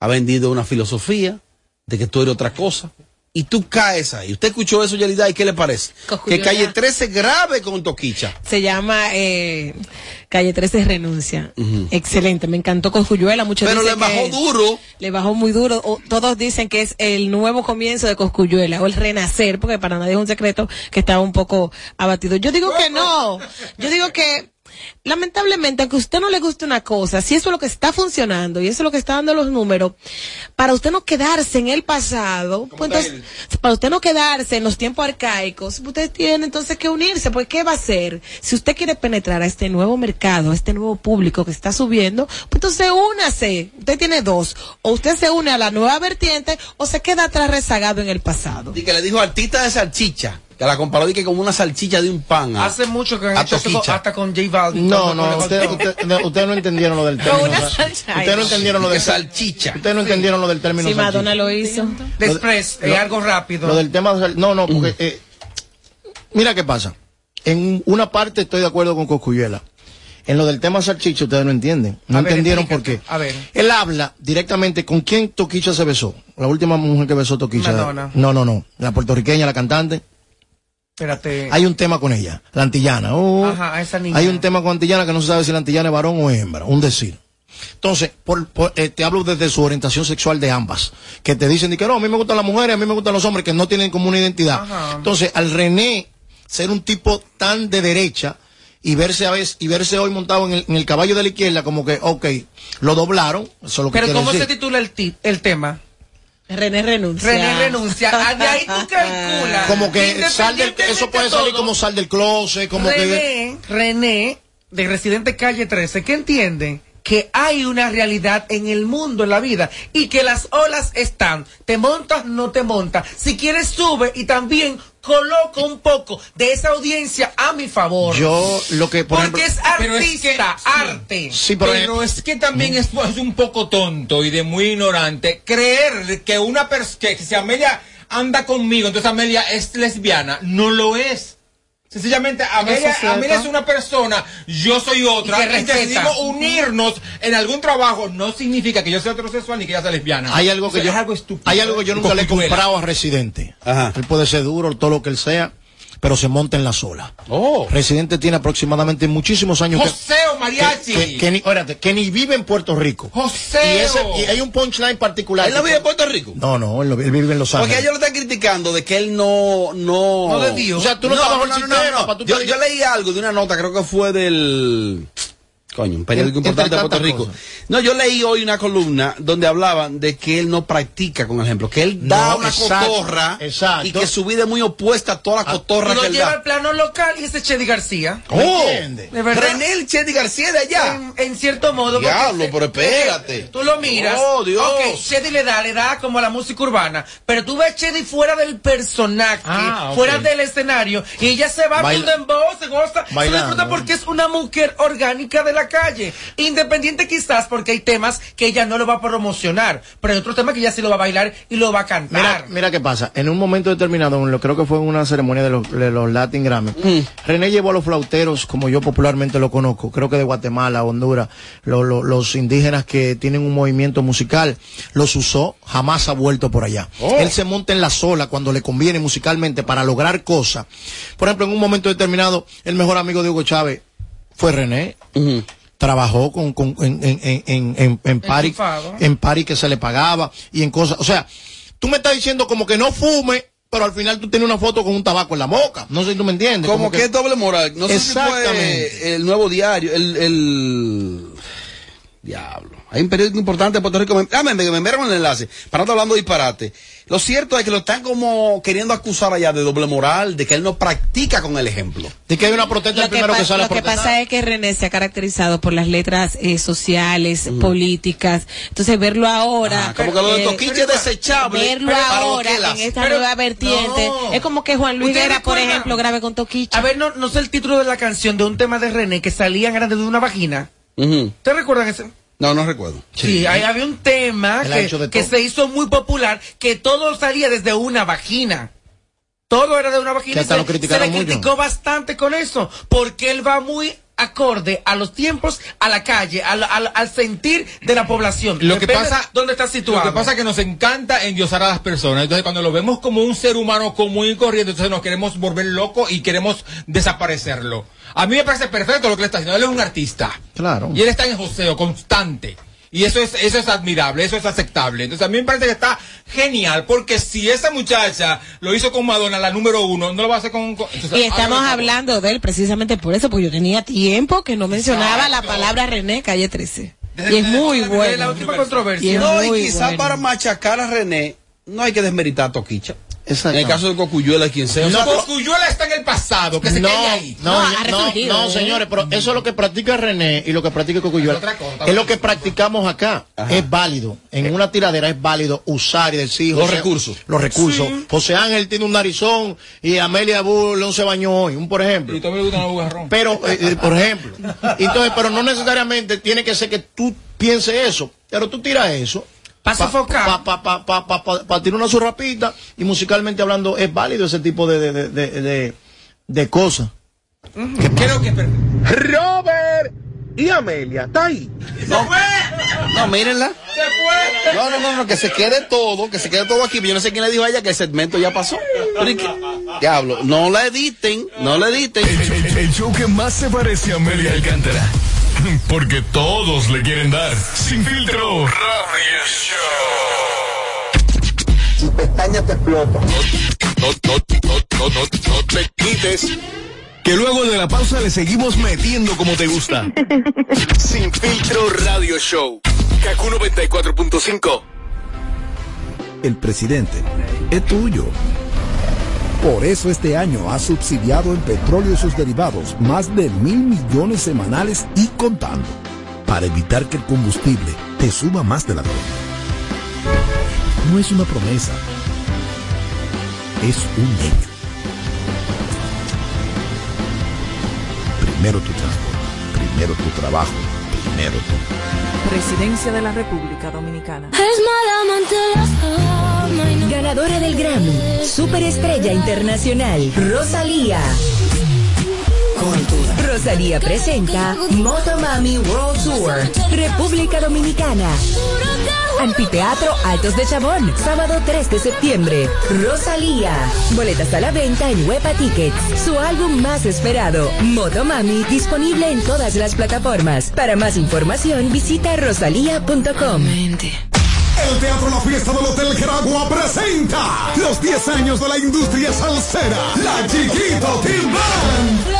Speaker 2: has vendido una filosofía de que tú eres otra cosa y tú caes ahí. ¿Usted escuchó eso, Yelida? ¿Y qué le parece? Que Calle 13 grave con Toquicha.
Speaker 18: Se llama eh, Calle 13 Renuncia. Excelente, me encantó Coscuyuela. Muchos
Speaker 2: Pero le bajó
Speaker 18: que-
Speaker 2: duro.
Speaker 18: Le bajó muy duro. O- todos dicen que es el nuevo comienzo de Coscuyuela o el renacer, porque para nadie es un secreto que estaba un poco abatido. Yo digo que no. Yo digo que lamentablemente, aunque a usted no le guste una cosa, si eso es lo que está funcionando y eso es lo que está dando los números, para usted no quedarse en el pasado, pues entonces, para usted no quedarse en los tiempos arcaicos, usted tiene entonces que unirse, pues ¿qué va a hacer? Si usted quiere penetrar a este nuevo mercado, a este nuevo público que está subiendo, pues entonces únase. Usted tiene dos, o usted se une a la nueva vertiente o se queda atrás rezagado en el pasado.
Speaker 2: Y que le dijo artista de salchicha. Que la comparó y que como una salchicha de un pan.
Speaker 20: Hace mucho que han hecho eso hasta con J Balvin.
Speaker 1: No, no, ustedes usted, no, ustedes no entendieron lo del término. Ustedes no entendieron lo del
Speaker 2: salchicha.
Speaker 1: Ustedes no entendieron lo del término
Speaker 18: Si Madonna lo hizo.
Speaker 20: De Express, eh,
Speaker 1: Lo-
Speaker 20: algo rápido.
Speaker 1: Lo del tema No, no, porque. eh, mira qué pasa. En una parte estoy de acuerdo con Coscuyuela. En lo del tema salchicha ustedes no entienden. No
Speaker 20: A ver,
Speaker 1: entendieron por qué.
Speaker 20: A ver.
Speaker 1: Él habla directamente con quién Toquicha se besó. La última mujer que besó Toquicha.
Speaker 20: Madonna.
Speaker 1: No, no, no. La puertorriqueña, la cantante.
Speaker 20: Espérate.
Speaker 1: Hay un tema con ella. La antillana. Oh,
Speaker 20: Ajá, esa niña.
Speaker 1: hay un tema con antillana que no se sabe si la antillana es varón o hembra. Un decir. Entonces, por, por- eh, te hablo desde su orientación sexual de ambas. Que te dicen de que no, a mí me gustan las mujeres, a mí me gustan los hombres que no tienen como una identidad.
Speaker 20: Ajá.
Speaker 1: Entonces, al René ser un tipo tan de derecha y verse a veces, y verse hoy montado en el, en el caballo de la izquierda, como que, ok, lo doblaron. Eso es lo que
Speaker 20: Pero ¿cómo se titula el, ti- el tema?
Speaker 18: René renuncia.
Speaker 20: René renuncia. Ah, De ahí tú calculas.
Speaker 1: Como que sal del, eso puede salir como sal del closet, como que...
Speaker 20: René, René, de Residente Calle 13, que entiende que hay una realidad en el mundo, en la vida, y que las olas están. Te montas, no te montas. Si quieres, sube y también coloca un poco de esa audiencia a mi favor.
Speaker 1: Yo lo que, por
Speaker 20: Porque
Speaker 1: ejemplo...
Speaker 20: es
Speaker 19: Pero es
Speaker 20: artista, arte.
Speaker 1: Sí, pero-
Speaker 19: Pero es que también es, es un poco tonto y de muy ignorante creer que una persona, que si Amelia anda conmigo, entonces Amelia es lesbiana. No lo es. Sencillamente, Amelia,
Speaker 20: es.
Speaker 19: Amelia es una persona, yo soy otra,
Speaker 20: Y
Speaker 19: decidimos unirnos en algún trabajo. No significa que yo sea heterosexual ni que ella sea lesbiana.
Speaker 1: Hay algo que yo,
Speaker 19: es algo estúpido.
Speaker 1: hay algo que yo nunca le he comprado a Residente.
Speaker 2: Ajá.
Speaker 1: Él puede ser duro, todo lo que él sea, pero se monta en la sola.
Speaker 2: Oh.
Speaker 1: Residente tiene aproximadamente muchísimos años
Speaker 19: Joseo Mariachi.
Speaker 1: que, que- que ni, órate, que ni vive en Puerto Rico.
Speaker 19: Joseo.
Speaker 1: Y, ese- y hay un punchline particular.
Speaker 2: ¿Él no vive en Puerto Rico?
Speaker 1: No, no, él, no- él vive en Los
Speaker 2: Porque
Speaker 1: Ángeles.
Speaker 2: ellos lo están criticando de que él no, no.
Speaker 1: No de Dios. O sea, tú no pa' tú
Speaker 2: Yo,
Speaker 1: te-
Speaker 2: yo leí algo de una nota, creo que fue del. Coño, un periódico importante de Puerto Rico. No, yo leí hoy una columna donde hablaban de que él no practica, con ejemplo, que él da
Speaker 1: No,
Speaker 2: una
Speaker 1: exacto,
Speaker 2: cotorra
Speaker 1: exacto.
Speaker 2: y que su vida es muy opuesta a todas las cotorras
Speaker 20: Lo
Speaker 2: que él
Speaker 20: lleva
Speaker 2: da.
Speaker 20: al plano local y ese Chedi García.
Speaker 2: Oh?
Speaker 20: ¿De verdad?
Speaker 2: René el Chedi García de allá.
Speaker 20: En, en cierto modo.
Speaker 2: Diablo, pero espérate.
Speaker 20: Tú lo miras.
Speaker 2: Oh, Dios.
Speaker 20: Ok, Chedi le da, le da como a la música urbana. Pero tú ves Chedi fuera del personaje,
Speaker 19: Ah,
Speaker 20: fuera del escenario. Y ella se va
Speaker 1: Baila-
Speaker 20: con dembow, se goza. Se disfruta porque es una mujer orgánica de la calle. Independiente quizás porque hay temas que ella no lo va a promocionar. Pero hay otros temas que ella sí lo va a bailar y lo va a
Speaker 1: Mira,
Speaker 20: cantar.
Speaker 1: mira qué pasa. En un momento determinado, lo, creo que fue en una ceremonia de los, de los Latin Grammy,
Speaker 2: Mm.
Speaker 1: René llevó a los flauteros, como yo popularmente lo conozco, creo que de Guatemala, Honduras, lo- lo- los indígenas que tienen un movimiento musical, los usó, jamás ha vuelto por allá.
Speaker 2: Oh.
Speaker 1: Él se monta en la sola cuando le conviene musicalmente para lograr cosas. Por ejemplo, en un momento determinado, el mejor amigo de Hugo Chávez fue René. Trabajó con, con- en, en, en, en, en,
Speaker 20: Enchufado.
Speaker 1: en party que se le pagaba y en cosas. O sea, tú me estás diciendo como que no fume, pero al final tú tienes una foto con un tabaco en la boca. No sé si tú me entiendes.
Speaker 2: Como, que, es doble moral. No sé si
Speaker 1: Exactamente.
Speaker 2: fue el nuevo diario, el, el... Diablo. Hay un periódico importante de Puerto Rico. Me- Ah, me, me, me enviaron el enlace. Para no estar hablando disparate. Lo cierto es que lo están como queriendo acusar allá de doble moral, de que él no practica con el ejemplo.
Speaker 1: De que hay una protesta
Speaker 18: Lo
Speaker 1: el
Speaker 18: que,
Speaker 1: primero
Speaker 18: pa-
Speaker 1: que sale a
Speaker 18: lo que pasa es que René se ha caracterizado por las letras eh, sociales, políticas. Entonces, verlo ahora.
Speaker 2: Ah, como que lo de
Speaker 18: eh,
Speaker 2: Toquicha es desechable.
Speaker 18: Verlo ahora en esta
Speaker 20: Pero-
Speaker 18: nueva vertiente.
Speaker 20: no.
Speaker 18: Es como que Juan Luis
Speaker 20: ¿Ustedes
Speaker 18: Guerra, por ejemplo, grabe con Toquicha.
Speaker 20: A ver, no, no sé el título de la canción de un tema de René que salían grandes de una vagina.
Speaker 2: Ujú.
Speaker 20: ¿Te recuerdan ese?
Speaker 2: No, no recuerdo.
Speaker 20: Sí, ahí había un tema que, se hizo muy popular, que todo salía desde una vagina. Todo era de una vagina.
Speaker 1: Que hasta
Speaker 20: y
Speaker 1: lo
Speaker 20: se, le
Speaker 1: mucho.
Speaker 20: criticó bastante con eso, porque él va muy acorde a los tiempos, a la calle, al, al- al sentir de la población.
Speaker 19: Lo que pasa,
Speaker 20: dónde está situado.
Speaker 19: Lo que pasa es que nos encanta endiosar a las personas. Entonces, cuando lo vemos como un ser humano común y corriente, entonces nos queremos volver locos y queremos desaparecerlo. A mí me parece perfecto lo que le está haciendo. Él es un artista.
Speaker 1: Claro.
Speaker 19: Y él está en joseo constante. Y eso es, eso es admirable, eso es aceptable. Entonces a mí me parece que está genial, porque si esa muchacha lo hizo con Madonna, la número uno, no lo va a hacer con... con- entonces,
Speaker 18: Y estamos hablando de él precisamente por eso, porque yo tenía tiempo que no mencionaba la palabra René Calle 13. Y es muy bueno.
Speaker 20: la última controversia.
Speaker 18: Y
Speaker 2: No, y
Speaker 18: muy
Speaker 2: quizá
Speaker 18: bueno.
Speaker 2: para machacar a René, no hay que desmeritar a Toquicha.
Speaker 1: Exacto.
Speaker 2: En el caso de Cocuyuela, quien sea. o
Speaker 19: No,
Speaker 2: sea,
Speaker 19: Cosculluela está en el pasado, que se
Speaker 1: no,
Speaker 19: quede ahí.
Speaker 1: no,
Speaker 18: No,
Speaker 1: no,
Speaker 18: ¿eh?
Speaker 1: señores, pero eso es lo que practica René y lo que practica Cocuyuela.
Speaker 19: Es otra cosa,
Speaker 1: Es lo que practicamos acá. Es válido. En una tiradera es válido usar y decir.
Speaker 2: Los
Speaker 1: José-
Speaker 2: recursos.
Speaker 1: Los recursos. José Ángel tiene un narizón y Amelia Bullón se bañó hoy, un por ejemplo.
Speaker 19: Y todavía le gusta una bugarrón.
Speaker 1: Pero, eh, eh, por ejemplo. Entonces, pero no necesariamente tiene que ser que tú pienses eso. Pero tú tiras eso.
Speaker 20: Para sofocar.
Speaker 1: Para pa, pa, pa, pa, pa- pa tirar una surrapita y musicalmente hablando es válido ese tipo de, de, de, de, de- de cosas.
Speaker 19: Creo que.
Speaker 21: Robert y Amelia, está ahí.
Speaker 2: No, no, mírenla.
Speaker 19: Se fue.
Speaker 2: No, no, no, no, que se quede todo, que se quede todo aquí. Yo no sé quién le dijo a ella que el segmento ya pasó. Diablo, no la editen, no la editen.
Speaker 9: El, el- el show que más se parece a Amelia Alcántara. Porque todos le quieren dar. Sin filtro. Radio Show.
Speaker 21: Si pestaña te explota.
Speaker 9: No, no, no, no, no, no te quites. Que luego de la pausa le seguimos metiendo como te gusta. Sin filtro Radio Show. Kaku 94.5.
Speaker 15: El presidente es tuyo. Por eso este año ha subsidiado en petróleo y sus derivados más de mil millones semanales y contando, para evitar que el combustible te suba más de la cuenta. No es una promesa, es un hecho. Primero tu transporte, primero tu trabajo,
Speaker 22: Presidencia de la República Dominicana.
Speaker 11: Ganadora del Grammy, Superestrella Internacional, Rosalía. Rosalía presenta Motomami World Tour, República Dominicana. Anfiteatro Altos de Chabón, sábado 3 de septiembre. Rosalía. Boletas a la venta en Huepa Tickets. Su álbum más esperado, Motomami, disponible en todas las plataformas. Para más información, visita rosalía.com.
Speaker 23: El Teatro La Fiesta del Hotel Geragua presenta los 10 años de la industria salsera, la Chiquito Team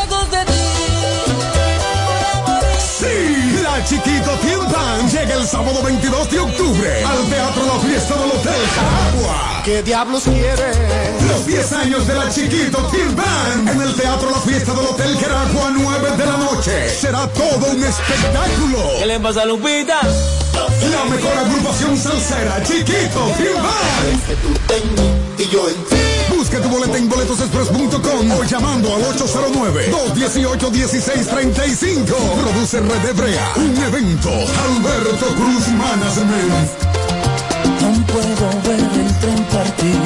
Speaker 23: La Chiquito Band llega el sábado 22 de octubre al Teatro La Fiesta del Hotel Geragua.
Speaker 21: ¿Qué diablos quiere?
Speaker 23: Los 10 años de la Chiquito Band en el Teatro La Fiesta del Hotel Geragua 9 de la noche. Será todo un espectáculo.
Speaker 24: ¿Qué le pasa a Lupita?
Speaker 23: La mejor agrupación salsera, Chiquito Band.
Speaker 21: Y yo en ti.
Speaker 23: Busca tu boleta en boletosexpress.com o llamando al 809-218-1635. Produce Red Hebrea. Un evento. Alberto Cruz Management.
Speaker 24: Aún puedo ver el tren partir.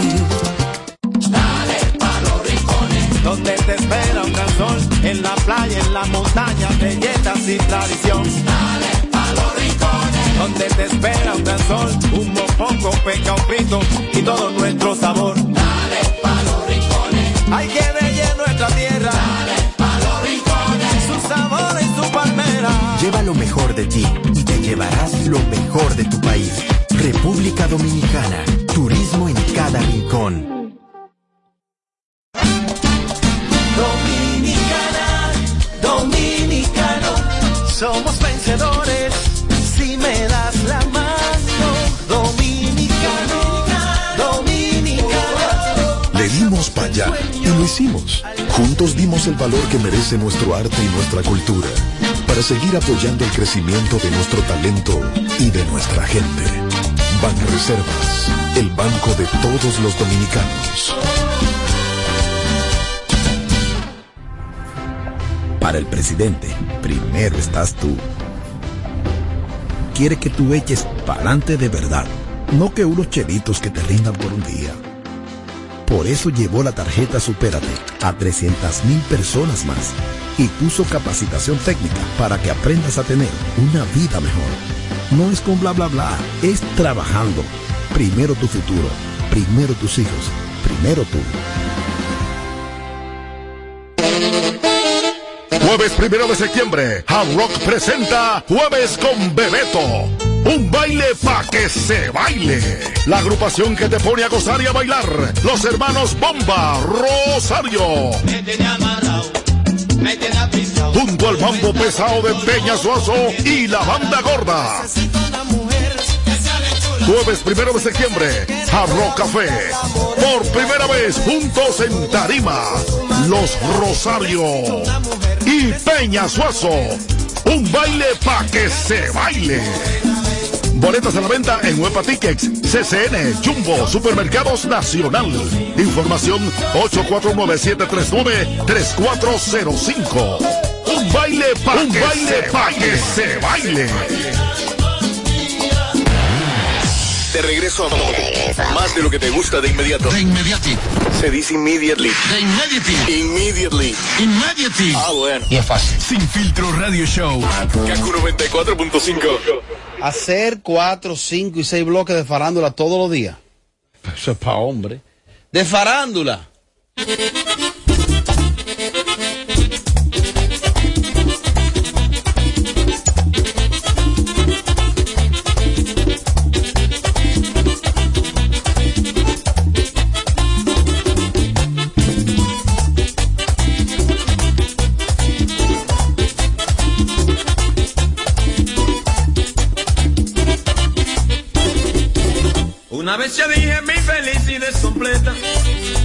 Speaker 12: Donde te espera un gran sol, en la playa, en la montaña, belletas y tradición. Dale a los rincones. Donde te espera un gran sol, un mopongo, peca, un pito y todo nuestro sabor. Dale los rincones. Hay que bella nuestra tierra. Dale a los rincones. Su sabor y su palmera.
Speaker 14: Lleva lo mejor de ti y te llevarás lo mejor de tu país. República Dominicana. Turismo en cada rincón.
Speaker 24: Dominicana, dominicano, somos vencedores si me das
Speaker 13: lo hicimos. Juntos dimos el valor que merece nuestro arte y nuestra cultura para seguir apoyando el crecimiento de nuestro talento y de nuestra gente. Banreservas, el banco de todos los dominicanos.
Speaker 15: Para el presidente, primero estás tú. Quiere que tú eches pa'lante de verdad, no que unos chelitos que te rindan por un día. Por eso llevó la tarjeta Supérate a 300.000 personas más y puso capacitación técnica para que aprendas a tener una vida mejor. No es con bla bla bla, es trabajando. Primero tu futuro, primero tus hijos, primero tú.
Speaker 13: Jueves primero de septiembre, Hard Rock presenta Jueves con Bebeto. Un baile pa' que se baile. La agrupación que te pone a gozar y a bailar. Los hermanos Bomba Rosario. Junto al mambo pesado de Peña Suazo y la banda gorda. Jueves primero de septiembre, Hard Rock Café. Por primera vez juntos en Tarima. Los Rosario y Peña Suazo. Un baile pa' que se baile. Boletas a la venta en Huepa Tickets, CCN, Jumbo, Supermercados Nacional. Información 849-739-3405. Un baile pa' Un que, baile se, pa que se baile.
Speaker 9: De regreso a más de lo que te gusta de inmediato.
Speaker 25: De inmediati.
Speaker 9: Se dice immediately.
Speaker 25: De inmediati.
Speaker 9: Immediately.
Speaker 25: Immediati.
Speaker 9: Ah, bueno.
Speaker 25: Y es fácil.
Speaker 9: Sin filtro radio show. Kaku 94.5.
Speaker 2: Hacer cuatro, cinco y seis bloques de farándula todos los días. Eso es para hombre. De farándula.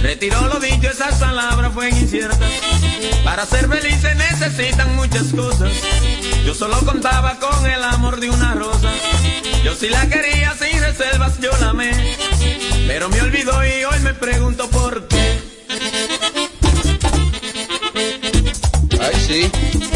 Speaker 26: Retiró lo dicho, esas palabras fueron inciertas. Para ser feliz se necesitan muchas cosas. Yo solo contaba con el amor de una rosa. Yo sí la quería sin reservas, yo la amé. Pero me olvidó y hoy me pregunto por qué.
Speaker 2: Ay, sí.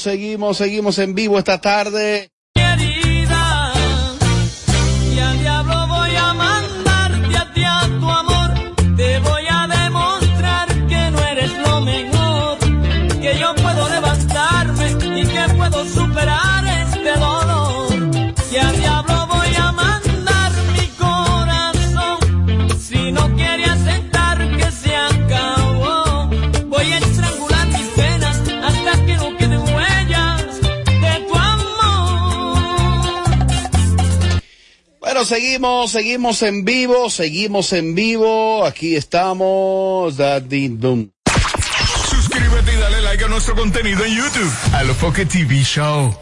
Speaker 2: Seguimos, seguimos, en vivo esta tarde. Bueno, seguimos, seguimos en vivo, seguimos en vivo. Aquí estamos. Daddy Doom.
Speaker 9: Suscríbete y dale like a nuestro contenido en YouTube. A lo Foque TV Show.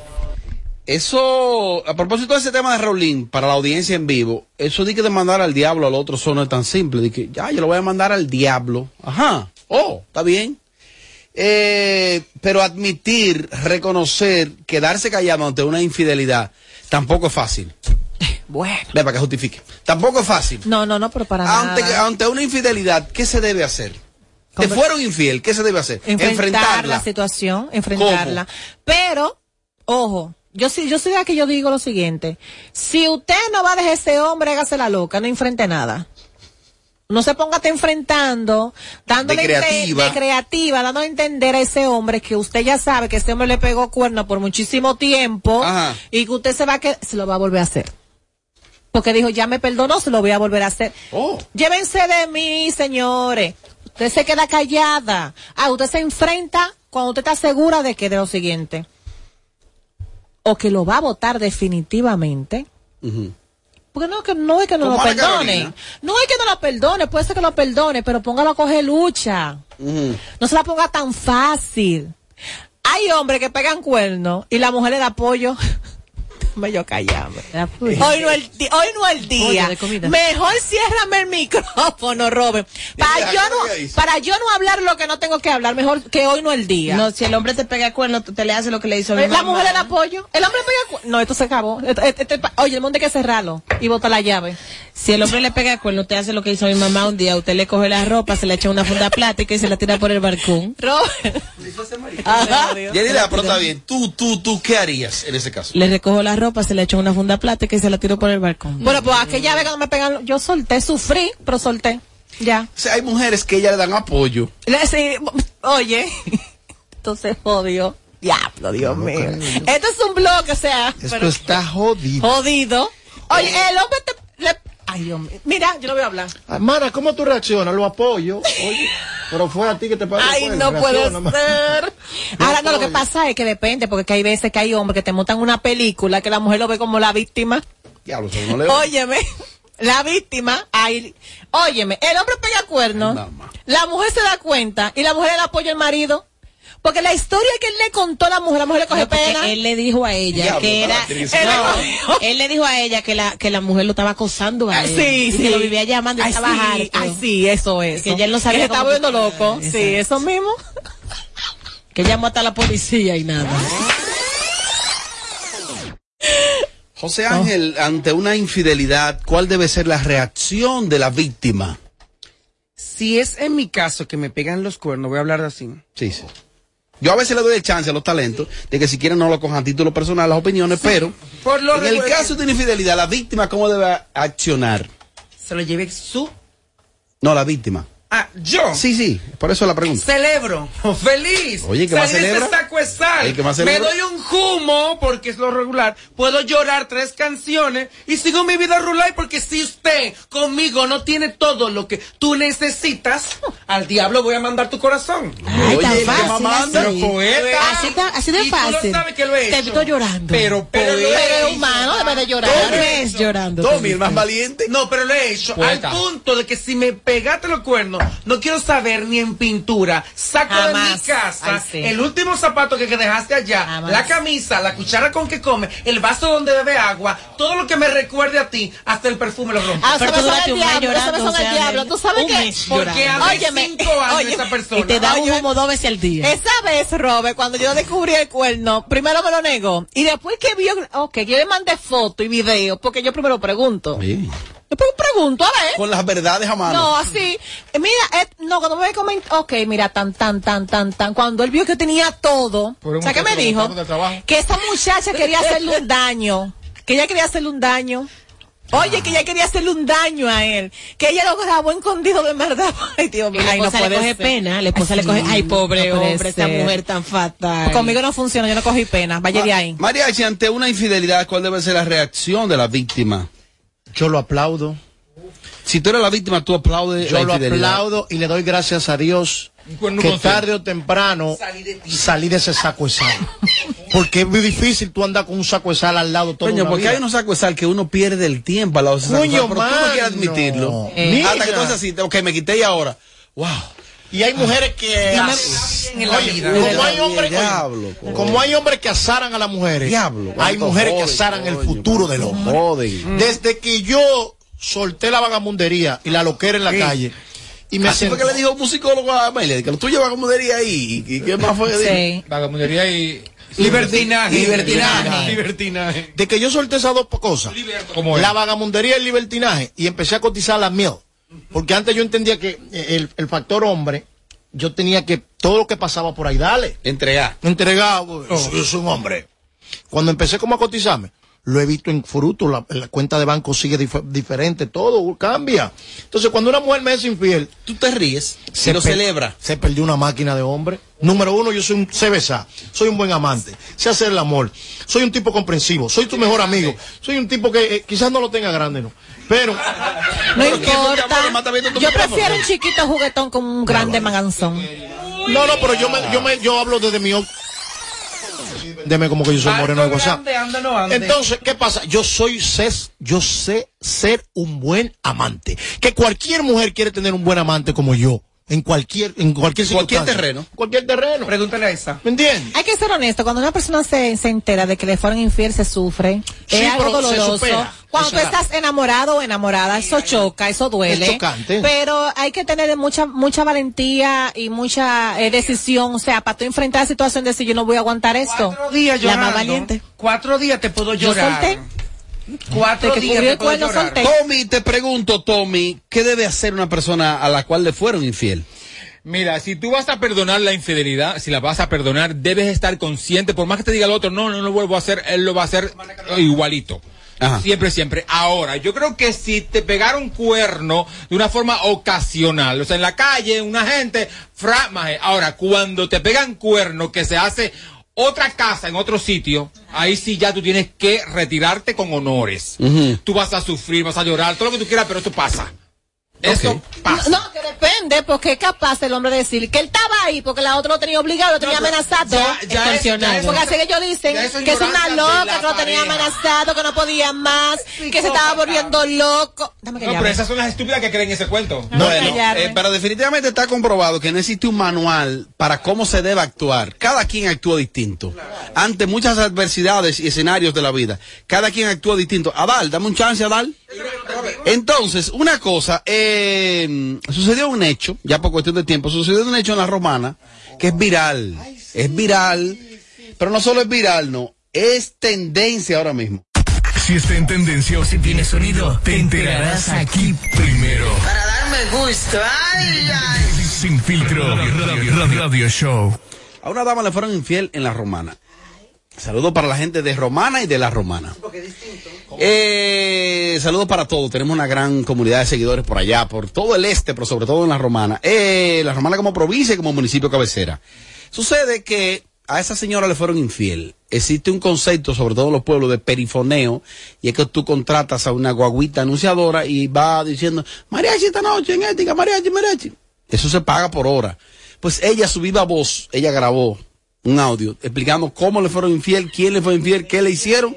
Speaker 2: Eso, a propósito de ese tema de Raulín, para la audiencia en vivo, eso de que de mandar al diablo al otro eso no es tan simple. De que, ya, yo lo voy a mandar al diablo. Ajá. Oh, está bien. Eh, pero admitir, reconocer, quedarse callado ante una infidelidad, tampoco es fácil.
Speaker 18: Bueno.
Speaker 2: Ve para que justifique. Tampoco es fácil.
Speaker 18: No, no, no, pero para
Speaker 2: Ante,
Speaker 18: nada.
Speaker 2: ante una infidelidad, ¿qué se debe hacer? Te fueron infiel, ¿qué se debe hacer?
Speaker 18: enfrentar la situación, enfrentarla. Pero, ojo, yo sí, yo soy de la que yo digo lo siguiente. Si usted no va a dejar ese hombre, hágase la loca, no enfrente nada.
Speaker 25: No se ponga te enfrentando, dándole
Speaker 2: De creativa.
Speaker 25: de creativa, dándole a entender a ese hombre que usted ya sabe que ese hombre le pegó cuerno por muchísimo tiempo
Speaker 2: Ajá.
Speaker 25: y que usted se va a que se lo va a volver a hacer. Porque dijo, ya me perdonó, se lo voy a volver a hacer.
Speaker 2: Oh.
Speaker 25: Llévense de mí, señores. Usted se queda callada. Ah, usted se enfrenta cuando usted está segura de que de lo siguiente. O que lo va a votar definitivamente. Porque no, que no es que no
Speaker 2: Como
Speaker 25: lo perdone.
Speaker 2: Carolina.
Speaker 25: No es que no lo perdone, puede ser que lo perdone, pero póngalo a coger lucha. No se la ponga tan fácil. Hay hombres que pegan cuernos y la mujer le da apoyo. Me yo callarme. Hoy no el di- hoy no el día.
Speaker 18: Oye, de comida.
Speaker 25: Mejor ciérrame el micrófono, Robert. Para yo
Speaker 18: ¿qué
Speaker 25: no, para yo no hablar lo que no tengo que hablar, mejor que hoy no el día.
Speaker 18: No, si el hombre te pega cuerno, tú te le haces lo que le hizo a mi
Speaker 25: La
Speaker 18: mamá.
Speaker 25: mujer le da apoyo. El hombre pega cu- No, esto se acabó. Esto- este- este- oye, el mundo hay que cerrarlo y botar la llave.
Speaker 18: Si el hombre le pega cuerno, usted hace lo que hizo mi mamá un día. Usted le coge la ropa, se le echa una funda plástica y se la tira por el balcón.
Speaker 25: Robert.
Speaker 2: Está bien. Tú, tú, tú, ¿qué harías en ese caso?
Speaker 18: Le recojo la ropa, se le echa una funda plástica y se la tiro por el balcón.
Speaker 25: Bueno, pues aquella vez cuando me pegan, yo solté, sufrí, pero solté. Ya.
Speaker 2: O sea, hay mujeres que ella le dan apoyo.
Speaker 25: Le- sí, oye, entonces jodió. Diablo, Dios mío. Esto es un blog, o sea.
Speaker 1: Esto
Speaker 25: pero-
Speaker 1: está jodido.
Speaker 25: Jodido. Oye, el hombre te. Ay, mío. Mira, yo no voy a hablar.
Speaker 1: Ah, Mara, ¿cómo tú reaccionas? Lo apoyo. Oye, pero fue a ti que te pasó.
Speaker 25: Ay, no puede ser. Ahora, no, lo que pasa es que depende, porque que hay veces que hay hombres que te montan una película que la mujer lo ve como la víctima.
Speaker 2: Eso no le
Speaker 25: Óyeme, la víctima, ay, óyeme, el hombre pega cuernos, la mujer se da cuenta y la mujer le da apoyo al marido. Porque la historia que él le contó a la mujer, la mujer le coge
Speaker 18: No,
Speaker 25: pena.
Speaker 18: Él le dijo a ella
Speaker 25: Diablo,
Speaker 18: que era. él le dijo a ella que la, que la mujer lo estaba acosando a él.
Speaker 25: Sí,
Speaker 18: y
Speaker 25: sí.
Speaker 18: Que lo vivía llamando y
Speaker 25: Ay,
Speaker 18: estaba
Speaker 25: sí,
Speaker 18: harto.
Speaker 25: ay, sí, eso es.
Speaker 18: Que ya él no sabía
Speaker 25: Que se estaba volviendo loco.
Speaker 18: Exacto.
Speaker 25: Sí, eso mismo.
Speaker 18: Que llamó hasta la policía y nada.
Speaker 2: José Ángel, ante una infidelidad, ¿cuál debe ser la reacción de la víctima?
Speaker 20: Si es en mi caso que me pegan los cuernos, voy a hablar así.
Speaker 2: Sí, sí. Yo a veces le doy el chance a los talentos de que si quieren no lo cojan a título personal las opiniones, pero
Speaker 20: Por lo
Speaker 2: en el caso de una infidelidad, la víctima, ¿cómo debe accionar?
Speaker 20: Se lo lleve su.
Speaker 2: No, la víctima.
Speaker 20: Ah, yo.
Speaker 2: Sí, sí, por eso la pregunta.
Speaker 20: Celebro, feliz.
Speaker 2: Oye, ¿qué
Speaker 20: Salí de de sal.
Speaker 2: ¿El que más
Speaker 20: Me doy un humo porque es lo regular. Puedo llorar tres canciones y sigo mi vida rural porque si usted conmigo no tiene todo lo que tú necesitas, al diablo voy a mandar tu corazón.
Speaker 18: Ay, tan
Speaker 20: Oye,
Speaker 18: fácil,
Speaker 20: mamando,
Speaker 18: así.
Speaker 20: poeta.
Speaker 18: Así ta- así de
Speaker 20: Y tú lo
Speaker 18: fácil.
Speaker 20: sabes que lo he
Speaker 18: Te
Speaker 20: hecho.
Speaker 18: estoy llorando.
Speaker 20: Pero, pero,
Speaker 25: Pero es
Speaker 20: hecho.
Speaker 25: humano, debe de llorar.
Speaker 20: Tommy,
Speaker 18: llorando.
Speaker 2: Tommy, el más valiente.
Speaker 20: No, pero lo he hecho
Speaker 19: Poeta.
Speaker 20: al punto de que si me pegaste los cuernos, no quiero saber ni en pintura. Saco de
Speaker 25: Jamás.
Speaker 20: mi casa
Speaker 25: Ay, sí.
Speaker 20: el último zapato que, que dejaste allá,
Speaker 25: Jamás.
Speaker 20: la camisa, la cuchara con que come, el vaso donde bebe agua, todo lo que me recuerde a ti, hasta el perfume lo rompo.
Speaker 25: Ah, eso
Speaker 18: Pero
Speaker 25: me son el eso me
Speaker 18: llorando,
Speaker 25: son el diablo.
Speaker 18: de-
Speaker 25: ¿Tú sabes qué?
Speaker 20: Porque hace cinco años esa persona.
Speaker 18: Y te da un humo dos veces al día.
Speaker 25: Esa vez, Robert, cuando yo descubrí el cuerno, primero me lo negó. Y después que vio, ok, yo le mandé foto y video, porque yo primero pregunto.
Speaker 2: Sí.
Speaker 25: Pregunto, a ver.
Speaker 2: Con las verdades a mano.
Speaker 25: No, así. Mira, eh, no, cuando me comentó, ok, mira, tan, tan, tan, tan, tan. Cuando él vio que tenía todo,
Speaker 19: Por un
Speaker 25: ¿sabes qué me dijo? Que esa muchacha quería hacerle un daño. Que ella quería hacerle un daño. Oye, que ella quería hacerle un daño a él. Que ella lo grabó escondido de verdad. Ay, Dios mío.
Speaker 18: la
Speaker 25: Ay, no
Speaker 18: esposa le
Speaker 25: puede
Speaker 18: coge
Speaker 25: ser.
Speaker 18: pena, la esposa le coge, ay, pobre
Speaker 25: no puede
Speaker 18: hombre, esta mujer tan fatal.
Speaker 25: Conmigo no funciona, yo no cogí pena. Vaya de ahí.
Speaker 2: Mariachi, ante una infidelidad, ¿cuál debe ser la reacción de la víctima?
Speaker 1: Yo lo aplaudo.
Speaker 2: Si tú eres la víctima, tú aplaudes la
Speaker 1: Yo lo
Speaker 2: infidelidad.
Speaker 1: aplaudo y le doy gracias a Dios que
Speaker 19: con
Speaker 1: tarde o temprano salí de ese saco de sal. Porque es muy difícil tú andar con un saco de sal al lado todo
Speaker 2: Coño, porque hay unos sacos de sal que uno pierde el tiempo al lado de ese saco de
Speaker 1: Coño,
Speaker 2: sal, pero tú no quieres admitirlo.
Speaker 1: Eh.
Speaker 2: Hasta que tú haces así, ok, me quité y ahora. Wow.
Speaker 1: Y hay mujeres que...
Speaker 20: No me
Speaker 1: as-
Speaker 20: en la
Speaker 1: Oye,
Speaker 20: vida.
Speaker 1: como hay hombres
Speaker 2: Diablo,
Speaker 1: oye, como hay hombres que azaran a las mujeres,
Speaker 2: Diablo,
Speaker 1: hay mujeres que azaran el futuro del hombre. Desde que yo solté la vagamundería y la loquera en la
Speaker 2: Sí.
Speaker 1: calle y me
Speaker 2: Así fue que le dijo un musicólogo a Amelia, que lo tuyo va como diría ahí. ¿Y qué más fue?
Speaker 25: Sí.
Speaker 19: Vagamundería y.
Speaker 20: Libertinaje.
Speaker 2: Libertinaje.
Speaker 19: Libertinaje.
Speaker 1: de que yo solté esas dos cosas,
Speaker 19: ¿Cómo es?
Speaker 1: la vagamundería y el libertinaje, y empecé a cotizar la miel. Porque antes yo entendía que el, el factor hombre, yo tenía que todo lo que pasaba por ahí, dale.
Speaker 2: Entregar.
Speaker 1: Entregado, yo soy un hombre. Cuando empecé como a cotizarme, Lo he visto en fruto, la, la cuenta de banco sigue dif- diferente, todo cambia. Entonces, cuando una mujer me es infiel,
Speaker 2: tú te ríes,
Speaker 1: se
Speaker 2: lo celebra.
Speaker 1: Se perdió una máquina de hombre. Número uno, yo soy un, besar, soy un buen amante, sé hacer el amor, soy un tipo comprensivo, soy tu mejor amigo, soy un tipo que eh, quizás no lo tenga grande, ¿no? Pero,
Speaker 25: No importa. Yo prefiero un chiquito juguetón con un grande manganzón.
Speaker 1: no, no, pero yo me, yo me, yo hablo desde mi, deme como que yo soy moreno de WhatsApp. Entonces, ¿qué pasa? Yo soy ses, yo sé ser un buen amante. Que cualquier mujer quiere tener un buen amante como yo. En cualquier, en cualquier
Speaker 2: Cualquier terreno.
Speaker 1: Cualquier terreno.
Speaker 20: Pregúntale a esa.
Speaker 1: ¿Me entiendes?
Speaker 25: Hay que ser honesto, cuando una persona se, se entera de que le fueron infiel, se sufre.
Speaker 1: Sí,
Speaker 25: es algo doloroso. Cuando tú estás enamorado o enamorada, eso choca, eso duele.
Speaker 1: Es chocante.
Speaker 25: Pero hay que tener mucha mucha valentía y mucha eh, decisión, o sea, para tú enfrentar la situación de decir yo no voy a aguantar esto.
Speaker 20: Cuatro días
Speaker 25: La
Speaker 20: llorando.
Speaker 25: más valiente.
Speaker 20: Cuatro días te puedo
Speaker 25: Yo
Speaker 20: llorar.
Speaker 25: solté.
Speaker 20: Cuatro
Speaker 25: que
Speaker 20: días llorar.
Speaker 2: Tommy, te pregunto, Tommy, ¿qué debe hacer una persona a la cual le fueron infiel?
Speaker 19: Mira, si tú vas a perdonar la infidelidad, si la vas a perdonar, debes estar consciente, por más que te diga el otro, no, no lo vuelvo a hacer, él lo va a hacer igualito. Siempre, siempre. Ahora, yo creo que si te pegaron cuerno de una forma ocasional, o sea, en la calle, una gente, fra, maje. ahora, cuando te pegan cuerno que se hace otra casa en otro sitio, ahí sí ya tú tienes que retirarte con honores. Tú vas a sufrir, vas a llorar, todo lo que tú quieras, pero esto pasa. Eso pasa.
Speaker 25: No, que depende, porque es capaz el hombre de decir que él estaba ahí porque la otra lo tenía obligado, lo tenía amenazado.
Speaker 19: ya- ya es-
Speaker 25: extorsionado.
Speaker 19: ya es-
Speaker 25: porque así que ellos dicen que es una loca, que lo tenía amenazado, que no podía más, que se estaba volviendo loco. Dame que
Speaker 19: No,
Speaker 25: llame.
Speaker 19: pero esas son las estúpidas que creen ese cuento.
Speaker 2: Bueno, eh, pero definitivamente está comprobado que no existe un manual para cómo se debe actuar. Cada quien actúa distinto. Ante muchas adversidades y escenarios de la vida, cada quien actúa distinto. Adal, dame un chance, Adal. Entonces, una cosa, eh, sucedió un hecho, ya por cuestión de tiempo, sucedió un hecho en la romana que es viral. Es viral, pero no solo es viral, no, es tendencia ahora mismo.
Speaker 9: Si está en tendencia o si tiene sonido, te enterarás aquí primero.
Speaker 27: Para darme gusto. Ay, ay.
Speaker 9: Sin filtro, radio, radio- radio show.
Speaker 2: A una dama le fueron infiel en la romana. Saludos para la gente de Romana y de la Romana. Eh, saludos para todos. Tenemos una gran comunidad de seguidores por allá, por todo el este, pero sobre todo en la Romana. Eh, la Romana como provincia y como municipio cabecera. Sucede que a esa señora le fueron infiel. Existe un concepto, sobre todo en los pueblos, de perifoneo, y es que tú contratas a una guaguita anunciadora y va diciendo, mariachi esta noche en ética, mariachi, mariachi. Eso se paga por hora. Pues ella, su viva voz, ella grabó un audio explicando cómo le fueron infiel, quién le fue infiel, qué le hicieron,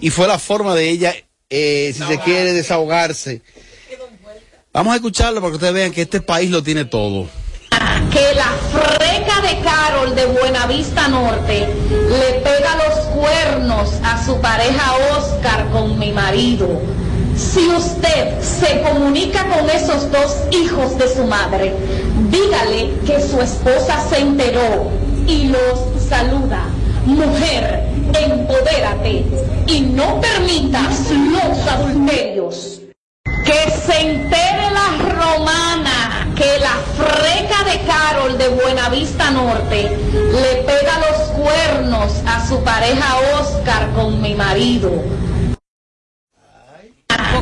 Speaker 2: y fue la forma de ella, eh, si se quiere, desahogarse. Vamos a escucharlo para que ustedes vean que este país lo tiene todo.
Speaker 28: que la freca de Carol de Buenavista Norte le pega los cuernos a su pareja Oscar con mi marido. Si usted se comunica con esos dos hijos de su madre, dígale que su esposa se enteró y los saluda. Mujer, empodérate y no permitas los adulterios. Que se entere la romana que la freca de Carol de Buenavista Norte le pega los cuernos a su pareja Oscar con mi marido.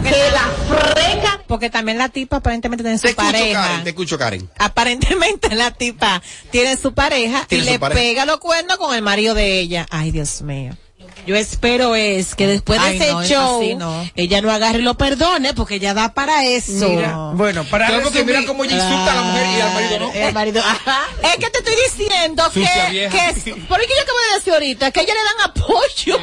Speaker 25: Porque
Speaker 28: que la freca.
Speaker 25: Porque también la tipa aparentemente tiene su
Speaker 2: Te escucho,
Speaker 25: pareja.
Speaker 2: Karen, te escucho, Karen.
Speaker 25: Aparentemente la tipa tiene su pareja y
Speaker 2: Tiene su
Speaker 25: le
Speaker 2: pareja.
Speaker 25: pega los cuernos con el marido de ella. Ay, Dios mío.
Speaker 18: Yo espero es que después de
Speaker 25: Ay,
Speaker 18: ese
Speaker 25: no, es
Speaker 18: show
Speaker 25: así, no.
Speaker 18: ella no agarre y lo perdone porque ella da para eso.
Speaker 20: Mira, bueno, para
Speaker 19: Claro, porque mira cómo ella insulta a la mujer y al marido no.
Speaker 25: El marido, ajá. Es que te estoy diciendo que,
Speaker 19: Sucia vieja.
Speaker 25: que es, por eso que yo acabo de decir ahorita, que ella le dan apoyo.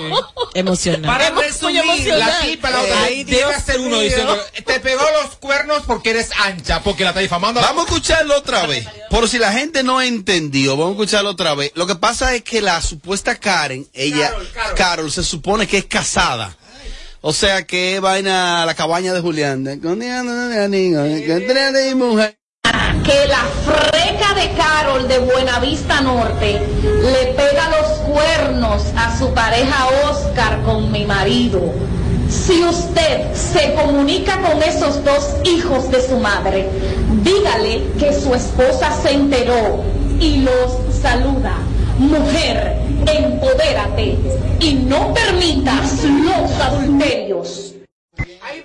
Speaker 18: Emocional.
Speaker 20: Para
Speaker 25: Apoyo
Speaker 20: resumir,
Speaker 25: emocional.
Speaker 19: La tipa, la otra,
Speaker 25: Ay,
Speaker 19: debe
Speaker 25: Dios
Speaker 19: hacer uno
Speaker 25: mío.
Speaker 19: diciendo, te pegó los cuernos porque eres ancha, porque la está difamando.
Speaker 2: Vamos a escucharlo otra vez. Por si la gente no entendió, vamos a escucharlo otra vez. Lo que pasa es que la supuesta Karen, ella, Carol, se supone que es casada. O sea que vaina la cabaña de Julián.
Speaker 28: que la freca de Carol de Buenavista Norte le pega los cuernos a su pareja Oscar con mi marido. Si usted se comunica con esos dos hijos de su madre, dígale que su esposa se enteró y los saluda. Mujer, empodérate y no permitas los adulterios.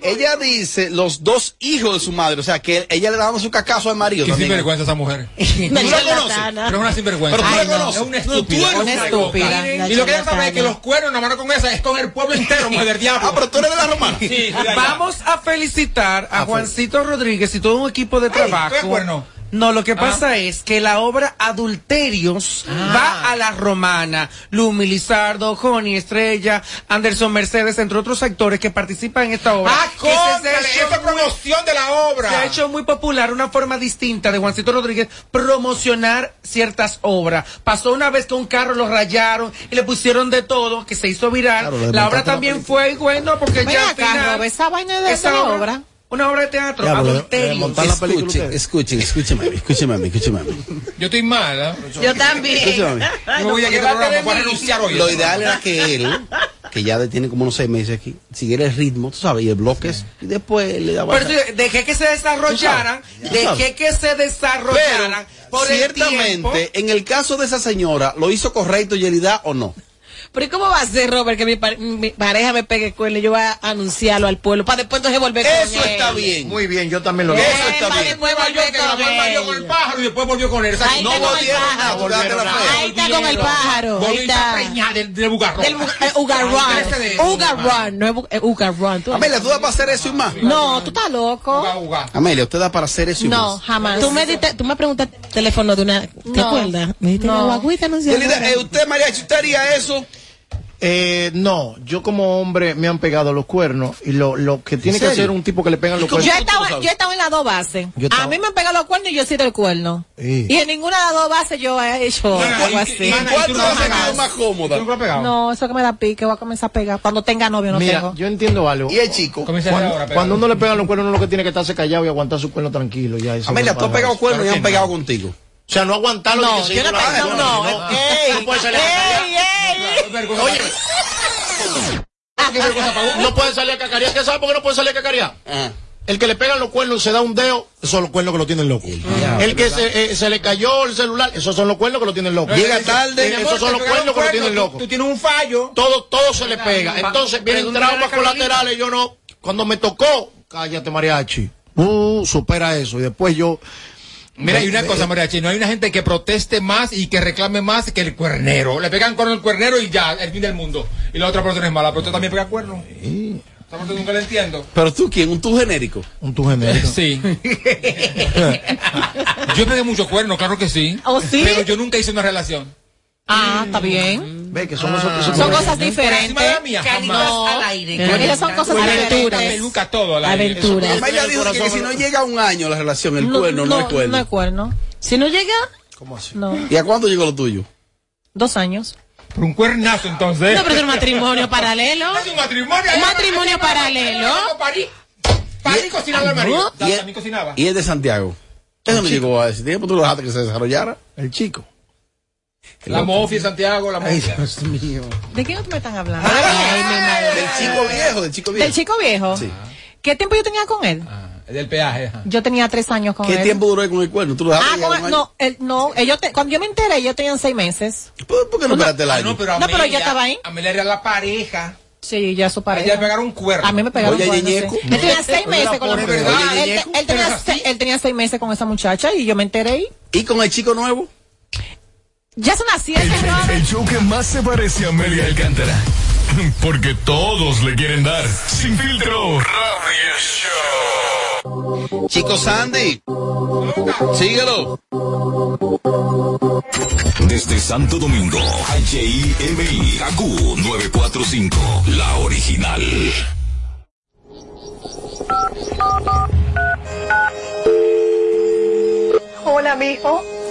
Speaker 2: Ella dice los dos hijos de su madre, o sea, que ella le daba su cacazo al marido.
Speaker 19: Qué
Speaker 2: también.
Speaker 19: sinvergüenza esa mujer.
Speaker 2: ¿Tú la conoces?
Speaker 19: Pero es una sinvergüenza.
Speaker 2: Pero tú la
Speaker 19: Ay, no.
Speaker 2: conoces.
Speaker 19: Es una
Speaker 2: No, tú
Speaker 19: estúpida.
Speaker 2: eres una estúpida.
Speaker 19: Y lo que ella sabe es que los cuernos, nada más con esa, es con el pueblo entero, mujer del diablo.
Speaker 2: Ah, pero tú eres de la romana.
Speaker 19: Sí.
Speaker 20: Vamos a felicitar a Juancito Rodríguez y todo un equipo de trabajo.
Speaker 19: ¿qué cuerno?
Speaker 20: No, lo que
Speaker 19: Ah.
Speaker 20: pasa es que la obra Adulterios va a la romana. Lumi Lizardo, Joni Estrella, Anderson Mercedes, entre otros actores que participan en esta obra.
Speaker 19: Ah,
Speaker 20: se-
Speaker 19: esa
Speaker 20: muy-
Speaker 19: promoción de la obra.
Speaker 20: Se ha hecho muy popular una forma distinta de Juancito Rodríguez promocionar ciertas obras. Pasó una vez que un carro lo rayaron y le pusieron de todo, que se hizo viral.
Speaker 1: Claro,
Speaker 20: la obra también fue bueno porque ya al
Speaker 25: acá,
Speaker 20: final-
Speaker 25: esa vaina de
Speaker 20: esa
Speaker 25: esa obra.
Speaker 20: Una obra de teatro,
Speaker 1: Ya, pero
Speaker 20: adulterio.
Speaker 2: Escuchen, escuchen, escúcheme a mí, escúcheme a mí.
Speaker 19: Yo estoy mal, ¿eh?
Speaker 27: Yo también.
Speaker 19: Yo me voy a quitar el programa, voy a renunciar hoy.
Speaker 2: Lo ideal era que él, que ya tiene como unos seis meses aquí, siguiera el ritmo, tú sabes, y el bloque, es- y después le daba...
Speaker 20: Pero sí, dejé que se desarrollaran, dejé que se desarrollaran por el tiempo.
Speaker 2: Ciertamente, en el caso de esa señora, ¿lo hizo correcto Yelida o no?
Speaker 18: Pero ¿y cómo va a ser, Robert, que mi, pare- mi pareja me pegue cuerno y yo voy a anunciarlo al pueblo para después entonces volver con
Speaker 2: Eso
Speaker 18: él?
Speaker 2: está bien.
Speaker 1: Muy bien, yo también lo
Speaker 2: Eso
Speaker 1: hago.
Speaker 2: está
Speaker 18: para
Speaker 2: bien.
Speaker 18: después
Speaker 19: que grabó
Speaker 18: con
Speaker 19: el el pájaro y después volvió con él. O sea,
Speaker 18: Ahí
Speaker 19: no
Speaker 18: el
Speaker 19: volvieron nada,
Speaker 2: Volvieron nada.
Speaker 18: Ahí está con el pájaro.
Speaker 19: Volvió
Speaker 18: Ahí
Speaker 19: está preñada del, del bugarrón.
Speaker 18: Del bu- eh, Ugarrón. Ugarrón, no es eh, Ugarrón.
Speaker 2: Amelia, ¿tú das para hacer eso y más?
Speaker 18: No, tú estás loco.
Speaker 2: Amelia, ¿usted da para hacer eso y
Speaker 25: No,
Speaker 2: más?
Speaker 25: jamás.
Speaker 18: Tú me, diste, tú me preguntaste el teléfono de una... ¿Te
Speaker 25: No.
Speaker 18: acuerdas? Me dijiste
Speaker 25: No.
Speaker 18: la guaguita
Speaker 2: eh, ¿usted, María, usted haría eso?
Speaker 1: Eh, no, yo como hombre me han pegado los cuernos y lo, lo que tiene que hacer un tipo que le pegan los cuernos.
Speaker 25: Yo estaba, yo estaba en las dos bases. A mí me han pegado los cuernos y yo he sido el cuerno.
Speaker 1: Sí.
Speaker 25: Y en ninguna de las dos bases yo he hecho
Speaker 19: Bueno,
Speaker 25: algo
Speaker 19: ¿y-
Speaker 25: así.
Speaker 19: y-
Speaker 2: ¿En
Speaker 19: Mana,
Speaker 2: cuál
Speaker 19: no
Speaker 2: has más cómoda?
Speaker 25: No, eso que me da pique, voy a comenzar a pegar. Cuando tenga novio no
Speaker 1: Mira,
Speaker 25: tengo.
Speaker 1: yo entiendo algo.
Speaker 2: ¿Y el chico?
Speaker 1: Cuando,
Speaker 19: ahora
Speaker 1: uno le pegan los cuernos, uno lo que tiene que estarse callado y aguantar su cuerno tranquilo. Ya, eso
Speaker 2: Amelia,
Speaker 1: no
Speaker 2: tú has pegado cuernos y han pegado
Speaker 19: no.
Speaker 2: contigo.
Speaker 1: O sea, no aguantarlo.
Speaker 25: No, yo no no,
Speaker 1: no,
Speaker 25: ey,
Speaker 1: no
Speaker 19: Vergüenza.
Speaker 1: Oye, no puede salir a cacarear. ¿Qué sabe por qué no puede salir a cacarear?
Speaker 2: Ajá.
Speaker 1: El que le pegan los cuernos se da un dedo, esos son los cuernos que lo tienen loco. El que se, eh, se le cayó el celular, esos son los cuernos que lo tienen loco.
Speaker 2: Llega tarde.
Speaker 1: Eh, esos son los cuernos que lo tienen
Speaker 19: Tú,
Speaker 1: loco.
Speaker 19: tú tienes un fallo.
Speaker 1: Todo, todo se le pega. Entonces vienen traumas colaterales. Yo no, cuando me tocó, cállate mariachi. Uh, supera eso. Y después yo.
Speaker 19: Mira, hay una cosa, Mariachi, no hay una gente que proteste más y que reclame más que el cuernero. Le pegan con el cuernero y ya, el fin del mundo. Y la otra persona es mala, pero tú también pegas cuerno. Parte nunca la entiendo.
Speaker 2: Pero tú, ¿quién? ¿Un tú genérico?
Speaker 1: Un tu genérico.
Speaker 19: Sí. yo pegué mucho cuerno, claro que sí.
Speaker 25: ¿Oh, sí?
Speaker 19: Pero yo nunca hice una relación.
Speaker 25: Ah, está bien.
Speaker 1: Ve que esos-
Speaker 25: Son cosas diferentes.
Speaker 19: jamás.
Speaker 20: al aire.
Speaker 25: Esas son cosas diferentes.
Speaker 19: peluca, todo. al aire.
Speaker 18: Aventura.
Speaker 2: Amelia dijo que, que si no llega a un año la relación, el cuerno no, es cuerno.
Speaker 25: No es cuerno.
Speaker 18: Si no llega,
Speaker 1: ¿Cómo así?
Speaker 25: No.
Speaker 2: ¿Y a cuándo llegó lo tuyo?
Speaker 25: Dos años.
Speaker 19: Por un cuernazo, entonces.
Speaker 18: no, pero es un matrimonio paralelo.
Speaker 19: Es un matrimonio.
Speaker 18: Un matrimonio paralelo.
Speaker 19: Parí. Parí cocinando al marido.
Speaker 2: ¿Y
Speaker 19: cocinaba.
Speaker 2: él de Santiago? Eso no llegó a ese tiempo, tú lo dejaste que se desarrollara.
Speaker 1: El chico.
Speaker 19: La mofia de Santiago, la
Speaker 1: Ay,
Speaker 19: mofia.
Speaker 1: Dios mío.
Speaker 25: ¿De quién me están hablando?
Speaker 2: Ay, mi madre. Del chico viejo, del chico viejo.
Speaker 25: ¿Del chico viejo?
Speaker 2: Sí.
Speaker 25: ¿Qué tiempo yo tenía con él?
Speaker 19: Es del peaje. ajá.
Speaker 25: Yo tenía tres años con
Speaker 2: ¿Qué
Speaker 25: él.
Speaker 2: tiempo duró con el cuerno? ¿Tú lo dejaste
Speaker 25: Ah, con
Speaker 2: un
Speaker 25: no, él, no, ellos te- cuando yo me enteré, ellos tenían seis meses.
Speaker 2: ¿Por, por qué no esperaste el
Speaker 19: Ah,
Speaker 2: año?
Speaker 19: no, pero
Speaker 25: No, pero ella estaba ahí.
Speaker 19: Amelia era la pareja.
Speaker 25: Sí, ya su
Speaker 19: A
Speaker 25: pareja.
Speaker 19: ella le pegaron un cuerno.
Speaker 25: A mí me pegaron
Speaker 2: Oye,
Speaker 25: cuernos, sí.
Speaker 2: Ñeñeco.
Speaker 25: Él tenía seis meses con la.
Speaker 2: ¿verdad?
Speaker 25: Él, tenía, él seis meses con esa muchacha y yo me enteré ¿Y
Speaker 2: con el chico nuevo?
Speaker 25: Ya son las siete,
Speaker 9: El,
Speaker 25: Robert.
Speaker 9: el show que más se parece a Amelia Alcántara. Porque todos le quieren dar. Sin filtro. Radio Show.
Speaker 2: Chico Sandy. Síguelo.
Speaker 9: Desde Santo Domingo, HIMI, AQ 945, la original.
Speaker 29: Hola, mijo.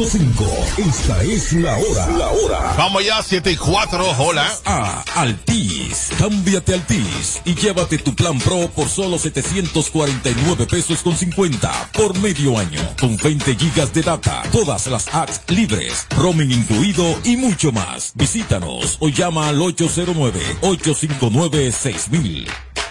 Speaker 9: 4.5. Esta es la hora. La hora.
Speaker 13: Vamos ya, 7 y 4, hola.
Speaker 9: A Altis. Cámbiate Altis y llévate tu plan Pro por solo 749 pesos con 50 por medio año. Con 20 gigas de data, todas las apps libres, roaming incluido y mucho más. Visítanos o llama al 809-859-6000.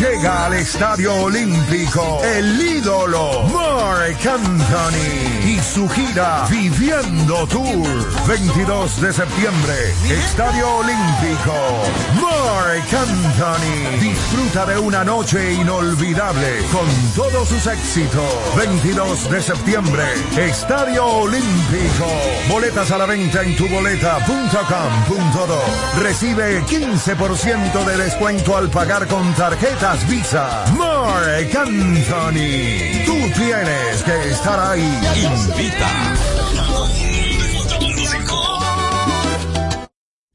Speaker 30: Llega al Estadio Olímpico el ídolo Mark Anthony y su gira Viviendo Tour. 22 de septiembre, Estadio Olímpico. Mark Anthony disfruta de una noche inolvidable con todos sus éxitos. 22 de septiembre, Estadio Olímpico. Boletas a la venta en tuboleta.com.do. Recibe 15% de descuento al pagar con tarjetas Visa. Mark Anthony. Tú tienes que estar ahí.
Speaker 9: Invita.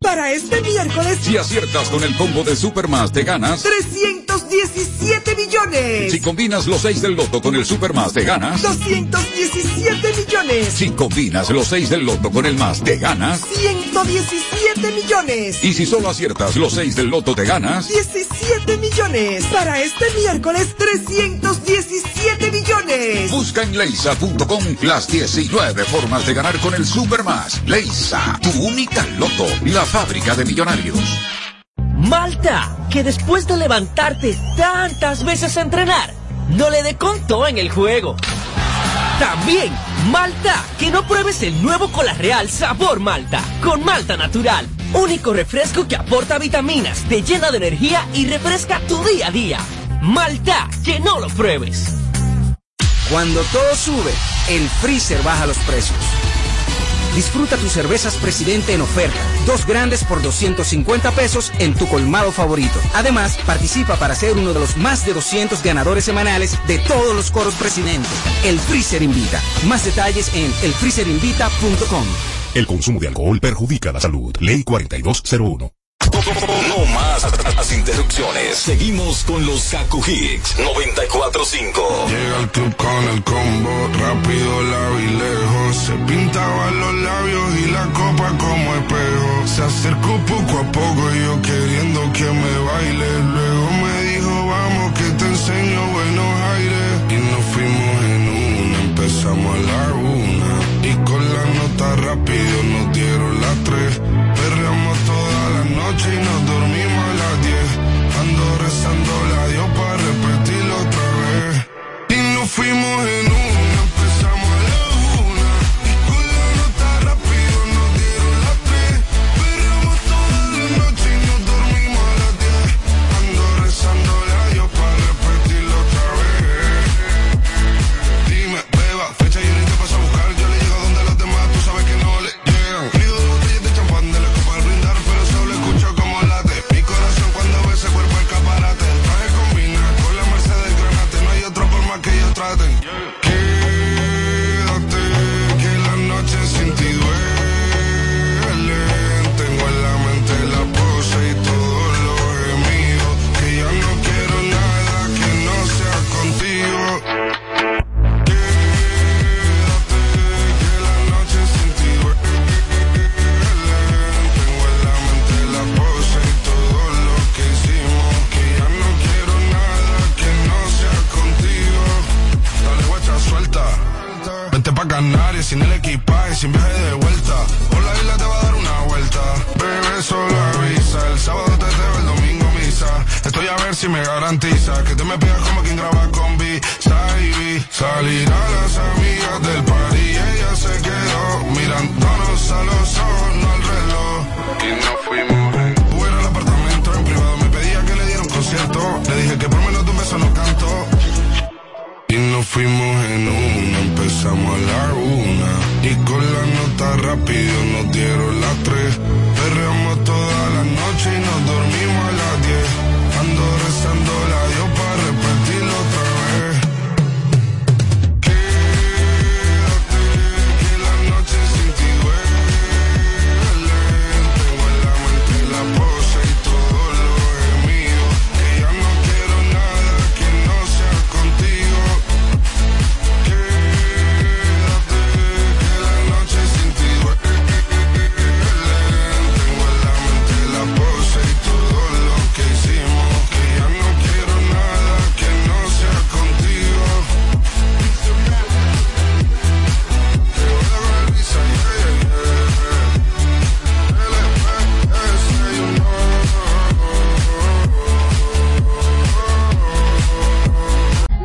Speaker 31: Para este miércoles,
Speaker 32: Si aciertas con el combo de Supermas, te ganas.
Speaker 31: 317 millones.
Speaker 32: Si combinas los 6 del loto con el Supermas, te ganas.
Speaker 31: 217 millones.
Speaker 32: Si combinas los 6 del loto con el más, te ganas.
Speaker 31: 117 millones.
Speaker 32: Y si solo aciertas los 6 del loto, te ganas.
Speaker 31: 17 millones. Para este miércoles, 317 millones.
Speaker 32: Busca en leisa.com las 19 formas de ganar con el Supermas. Leisa, tu única loto, la fábrica de millonarios.
Speaker 33: Malta, que después de levantarte tantas veces a entrenar, no le dé conto en el juego. También, Malta, que no pruebes el nuevo Cola Real Sabor Malta, con Malta Natural. Único refresco que aporta vitaminas, te llena de energía y refresca tu día a día. Malta, que no lo pruebes.
Speaker 34: Cuando todo sube, el freezer baja los precios. Disfruta tus cervezas Presidente en oferta. Dos grandes por 250 pesos en tu colmado favorito. Además, participa para ser uno de los más de 200 ganadores semanales de todos los coros Presidente. El Freezer Invita. Más detalles en elfreezerinvita.com.
Speaker 35: El consumo de alcohol perjudica la salud. Ley 4201.
Speaker 9: No más las interrupciones. Seguimos con los Kaku Hicks 945.
Speaker 36: Llega al club con el combo, rápido, lado y lejos. Se pintaban los labios y la copa como espejo. Se acercó poco a poco y yo queriendo que me baile. Luego me dijo, vamos que te enseño buenos aires. Y nos fuimos en una, empezamos a la una. Y con la nota rápido la